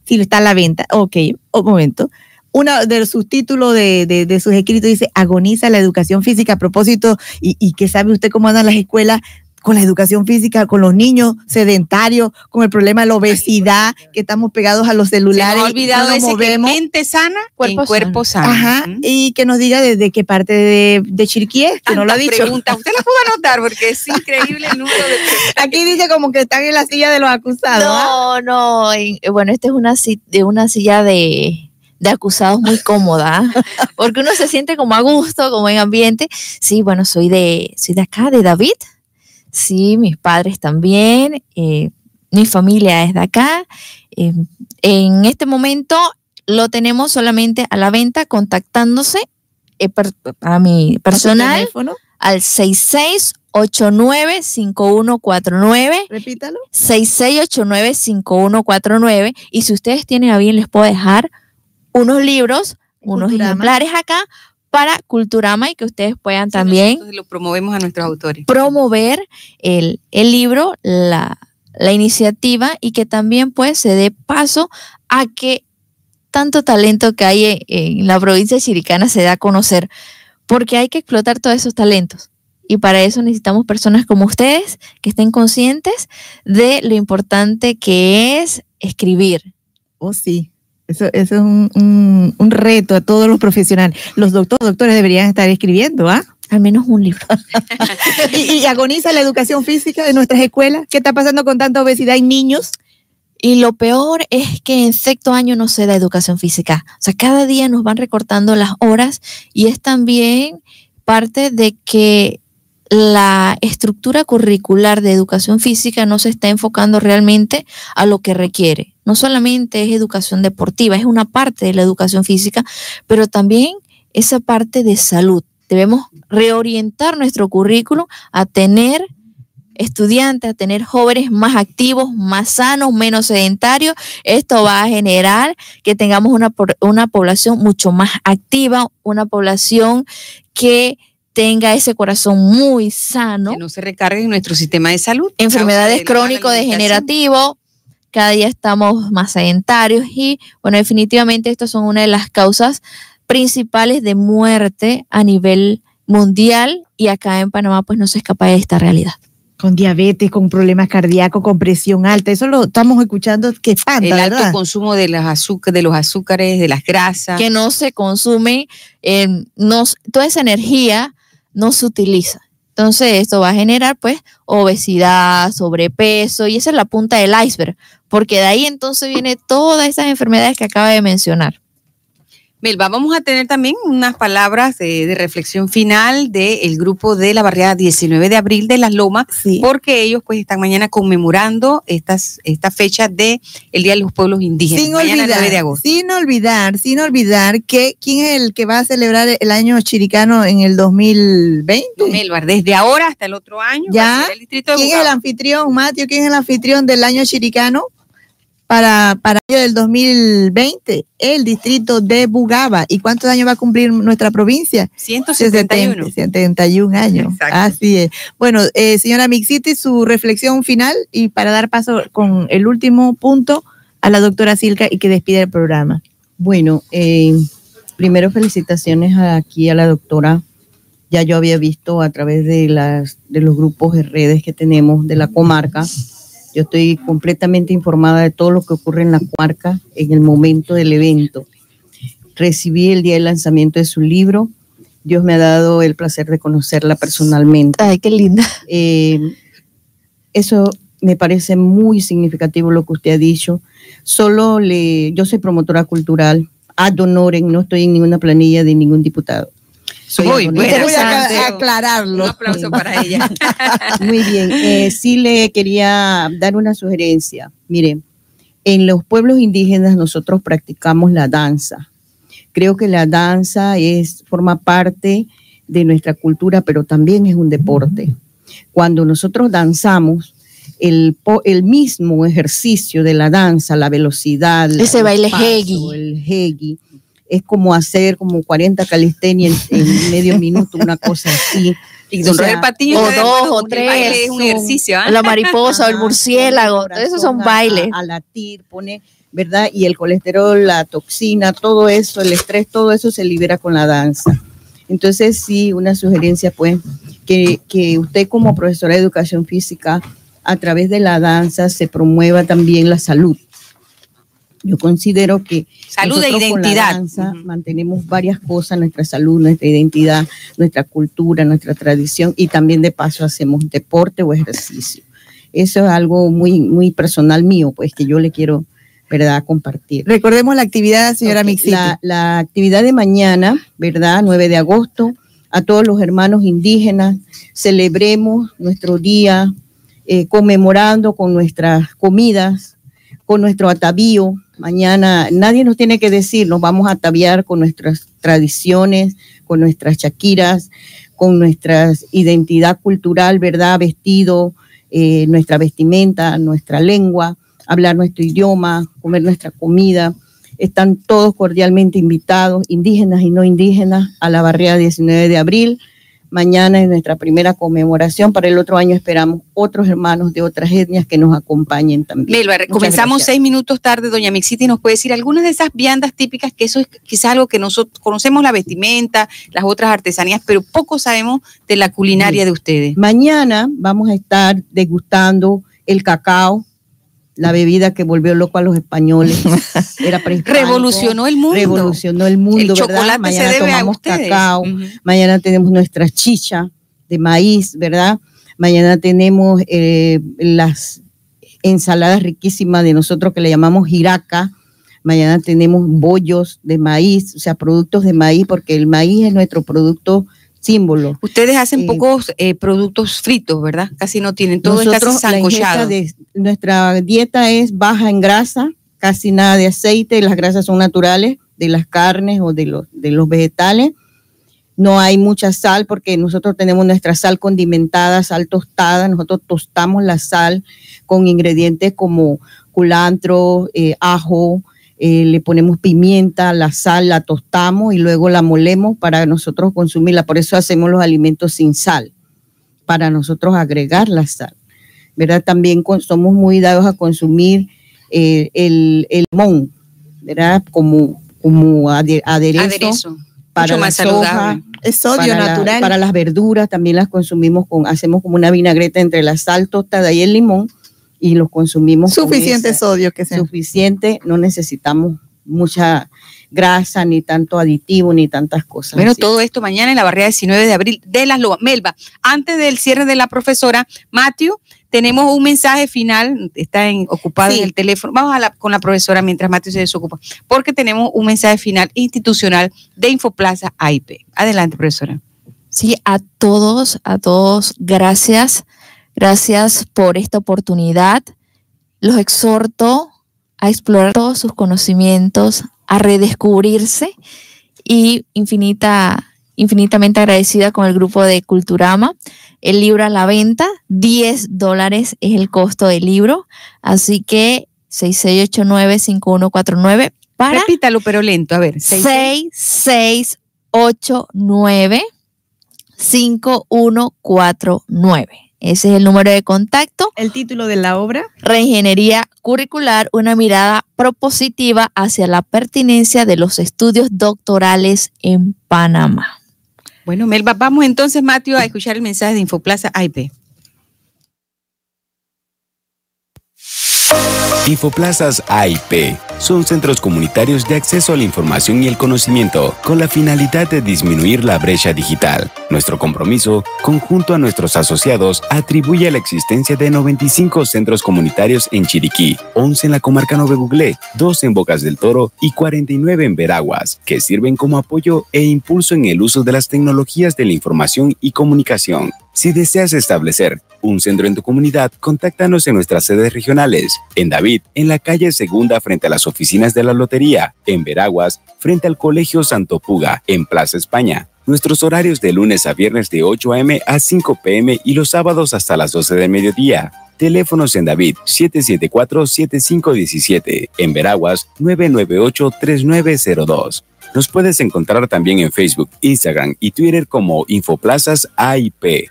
Si está a la venta. Ok, un momento. Uno de sus títulos de, de- de sus escritos dice, agoniza la educación física a propósito, y, y que sabe usted cómo andan las escuelas con la educación física, con los niños sedentarios, con el problema de la obesidad, que estamos pegados a los Se celulares. ha olvidado no nos que mente sana Cuerpo en cuerpo sano. Ajá, Ujú. y que nos diga desde qué parte de, de Chiriquí es, que no lo ha dicho. preguntas. Usted las pudo anotar porque es increíble el número de. Aquí dice como que están en la silla de los acusados. ¿ah? No, no, en- bueno, esta es una, una silla de, de acusados muy cómoda, porque uno se siente como a gusto, como en ambiente. Sí, bueno, soy de, soy de acá, de David. Sí, mis padres también. eh, mi familia es de acá. eh, en este momento lo tenemos solamente a la venta contactándose eh, per- a mi personal teléfono? al 6689-5149. Repítalo. 6689-5149. Y si ustedes tienen a bien, les puedo dejar unos libros, unos Culturama. ejemplares acá para Culturama y que ustedes puedan también lo promovemos a nuestros autores. promover el, el libro, la, la iniciativa y que también pues se dé paso a que tanto talento que hay en, en la provincia de Chiricana se da a conocer, porque hay que explotar todos esos talentos. Y para eso necesitamos personas como ustedes que estén conscientes de lo importante que es escribir. Oh, sí. Eso, eso es un, un- un reto a todos los profesionales. Los doctores, doctores deberían estar escribiendo, ¿ah? Al menos un libro. y, y agoniza la educación física de nuestras escuelas. ¿Qué está pasando con tanta obesidad en niños? Y lo peor es que en sexto año no se da educación física. O sea, cada día nos van recortando las horas y es también parte de que la estructura curricular de educación física no se está enfocando realmente a lo que requiere. No solamente es educación deportiva, es una parte de la educación física, pero también esa parte de salud. Debemos reorientar nuestro currículum a tener estudiantes, a tener jóvenes más activos, más sanos, menos sedentarios. Esto va a generar que tengamos una, una población mucho más activa, una población que tenga ese corazón muy sano. Que no se recargue en nuestro sistema de salud. Enfermedades crónico-degenerativas. Cada día estamos más sedentarios y, bueno, definitivamente estas son una de las causas principales de muerte a nivel mundial y acá en Panamá pues no se escapa de esta realidad. Con diabetes, con problemas cardíacos, con presión alta. Eso lo estamos escuchando que espanta, El alto ¿verdad? consumo de, las azúcar, de los azúcares, de las grasas. que no se consume, eh, no, toda esa energía no se utiliza. Entonces esto va a generar pues obesidad, sobrepeso y esa es la punta del iceberg, porque de ahí entonces viene todas esas enfermedades que acaba de mencionar. Melba, vamos a tener también unas palabras de, de reflexión final del grupo de la barriada 19 de abril de Las Lomas, porque ellos pues están mañana conmemorando estas, esta fecha de el Día de los Pueblos Indígenas, Sin mañana 9 de olvidar, agosto. sin olvidar, sin olvidar que quién es el que va a celebrar el año chiricano en el 2020. Melba, desde ahora hasta el otro año va Ya. a ser el distrito de ¿Quién es el anfitrión, Mateo? ¿Quién es el anfitrión del año chiricano para, para el año del 2020? El distrito de Bugaba. ¿Y cuántos años va a cumplir nuestra provincia? 171. 71 años. Exacto. Así es. Bueno, eh, señora Mixiti, su reflexión final y para dar paso con el último punto a la doctora Silca y que despide el programa. Bueno, eh, primero felicitaciones aquí a la doctora. Ya yo había visto a través de, las, de los grupos de redes que tenemos de la comarca. Yo estoy completamente informada de todo lo que ocurre en la comarca en el momento del evento. Recibí el día del lanzamiento de su libro. Dios me ha dado el placer de conocerla personalmente. Ay, qué linda. Eh, eso me parece muy significativo lo que usted ha dicho. Solo le, yo soy promotora cultural, ad honorem, no estoy en ninguna planilla de ningún diputado. Soy Muy ad honorem. buena. Voy a aclararlo. Un aplauso para ella. Muy bien, eh, sí le quería dar una sugerencia. Mire, en los pueblos indígenas nosotros practicamos la danza. Creo que la danza es, forma parte de nuestra cultura, pero también es un deporte. Cuando nosotros danzamos, el, el mismo ejercicio de la danza, la velocidad, Ese el baile paso, hegi. el hegi, es como hacer como 40 calistenia en, en medio minuto, una cosa así. Y don O sea, Patiño o dos o tres, es un ejercicio. ¿ah? La mariposa o el Ajá, murciélago, el esos son bailes. A, a latir, pone, ¿verdad? Y el colesterol, la toxina, todo eso, el estrés, todo eso se libera con la danza. Entonces, sí, una sugerencia, pues, que, que usted como profesora de educación física, a través de la danza, se promueva también la salud. Yo considero que Salud e identidad. mantenemos varias cosas, nuestra salud, nuestra identidad, nuestra cultura, nuestra tradición y también de paso hacemos deporte o ejercicio. Eso es algo muy, muy personal mío, pues que yo le quiero, ¿verdad?, compartir. Recordemos la actividad, señora Ok, Mixiti. La, la actividad de mañana, ¿verdad? 9 de agosto, a todos los hermanos indígenas, celebremos nuestro día eh, conmemorando con nuestras comidas, con nuestro atavío. Mañana nadie nos tiene que decir, nos vamos a ataviar con nuestras tradiciones, con nuestras chaquiras, con nuestra identidad cultural, ¿verdad? Vestido, eh, nuestra vestimenta, nuestra lengua, hablar nuestro idioma, comer nuestra comida. Están todos cordialmente invitados, indígenas y no indígenas, a la barriada 19 de abril. Mañana es nuestra primera conmemoración. Para el otro año esperamos otros hermanos de otras etnias que nos acompañen también. Melba, comenzamos gracias. seis minutos tarde, doña Mixiti nos puede decir algunas de esas viandas típicas, que eso es quizás algo que nosotros conocemos la vestimenta, las otras artesanías, pero poco sabemos de la culinaria de ustedes. Mañana vamos a estar degustando el cacao, la bebida que volvió loco a los españoles. Era Revolucionó el mundo. Revolucionó el mundo, El ¿verdad? chocolate se Mañana debe a tomamos ustedes. cacao, mañana tenemos nuestra chicha de maíz, ¿verdad? Mañana tenemos eh, las ensaladas riquísimas de nosotros que le llamamos jiraca. Mañana tenemos bollos de maíz, o sea, productos de maíz, porque el maíz es nuestro producto símbolo. Ustedes hacen Eh, pocos eh, productos fritos, ¿verdad? Casi no tienen, todo es Nosotros, casi la de nuestra dieta es baja en grasa, casi nada de aceite, las grasas son naturales de las carnes o de los, de los vegetales. No hay mucha sal porque nosotros tenemos nuestra sal condimentada, sal tostada. Nosotros tostamos la sal con ingredientes como culantro, eh, ajo, eh, le ponemos pimienta, la sal, la tostamos y luego la molemos para nosotros consumirla. Por eso hacemos los alimentos sin sal, para nosotros agregar la sal. ¿Verdad? También con- somos muy dados a consumir eh, el, el limón, ¿verdad? Como, como ade- aderezo, Aderezo. para Mucho la más soja, saludable. Es sodio para la- natural. para las verduras también las consumimos con, hacemos como una vinagreta entre la sal tostada y el limón y los consumimos con Suficiente sodio que sea. Suficiente, no necesitamos mucha grasa, ni tanto aditivo, ni tantas cosas. Bueno, así. todo esto mañana en la barriada 19 de abril de las Lomas. Melba, antes del cierre de la profesora, Matthew, tenemos un mensaje final, está en, ocupado Sí. en el teléfono. Vamos a la- con la profesora mientras Matthew se desocupa, porque tenemos un mensaje final institucional de Infoplaza AIP. Adelante, profesora. Sí, a todos, a todos, gracias. Gracias por esta oportunidad. Los exhorto a explorar todos sus conocimientos, a redescubrirse y infinita, infinitamente agradecida con el grupo de Culturama. El libro a la venta, 10 dólares es el costo del libro, así que 6689-5149 para Repítalo, pero lento. A ver. seis- 6689 5149. Ese es el número de contacto. El título de la obra. Reingeniería curricular, una mirada propositiva hacia la pertinencia de los estudios doctorales en Panamá. Bueno, Melba, vamos entonces, Matthew, a escuchar el mensaje de Infoplaza AIP. Infoplazas AIP son centros comunitarios de acceso a la información y el conocimiento con la finalidad de disminuir la brecha digital. Nuestro compromiso, conjunto a nuestros asociados, atribuye a la existencia de 95 centros comunitarios en Chiriquí, 11 en la comarca Nove Buglé, 2 en Bocas del Toro y 49 en Veraguas, que sirven como apoyo e impulso en el uso de las tecnologías de la información y comunicación. Si deseas establecer un centro en tu comunidad, contáctanos en nuestras sedes regionales. En David, en la calle Segunda frente a las oficinas de la Lotería. En Veraguas, frente al Colegio Santo Puga, en Plaza España. Nuestros horarios de lunes a viernes de 8 a.m. a 5 p.m. y los sábados hasta las 12 de mediodía. Teléfonos en David 774-7517. En Veraguas 998-3902. Nos puedes encontrar también en Facebook, Instagram y Twitter como Infoplazas AIP.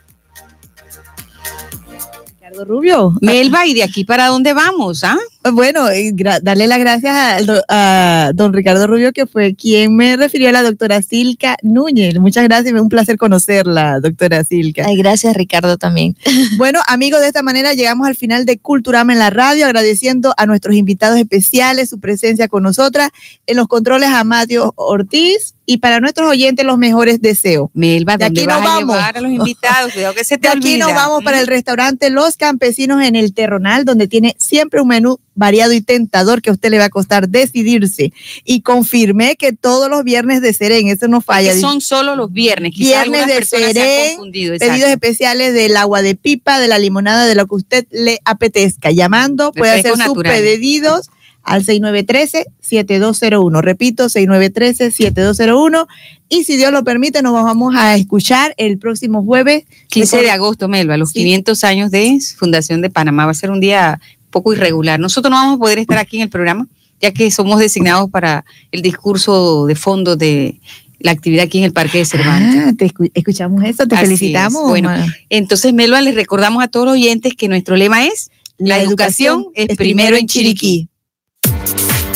Ricardo Rubio. Melba, ¿y de aquí para dónde vamos? Ah? Bueno, gra- darle las gracias a, do- a don Ricardo Rubio, que fue quien me refirió a la doctora Silka Núñez. Muchas gracias, un placer conocerla, doctora Silka. Ay, gracias, Ricardo, también. Bueno, amigos, de esta manera llegamos al final de Culturama en la radio, agradeciendo a nuestros invitados especiales su presencia con nosotras en los controles a Mario Ortiz y para nuestros oyentes los mejores deseos. Melba, de ¿dónde aquí nos a vamos. a los invitados? Que se te De aquí nos vamos para el restaurante Los Campesinos en el Terronal, donde tiene siempre un menú variado y tentador que a usted le va a costar decidirse. Y confirmé que todos los viernes de Serén, eso no falla. Que son solo los viernes. Quizás Viernes de personas se han Serén, confundido, pedidos especiales del agua de pipa, de la limonada, de lo que usted le apetezca. Llamando, puede hacer sus pedidos al 6913-7201. Repito, 6913-7201. Y si Dios lo permite, nos vamos a escuchar el próximo jueves. 15 de agosto, Melba, los 500 años de Fundación de Panamá. Va a ser un día poco irregular. Nosotros no vamos a poder estar aquí en el programa, ya que somos designados para el discurso de fondo de la actividad aquí en el Parque de Cervantes. Ah, te escu- escuchamos eso, te Así felicitamos. es. Bueno, entonces, Melba, les recordamos a todos los oyentes que nuestro lema es la, educación, es primero en Chiriquí.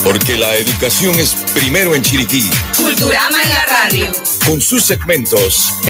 Porque la educación es primero en Chiriquí. Culturama en la radio. Con sus segmentos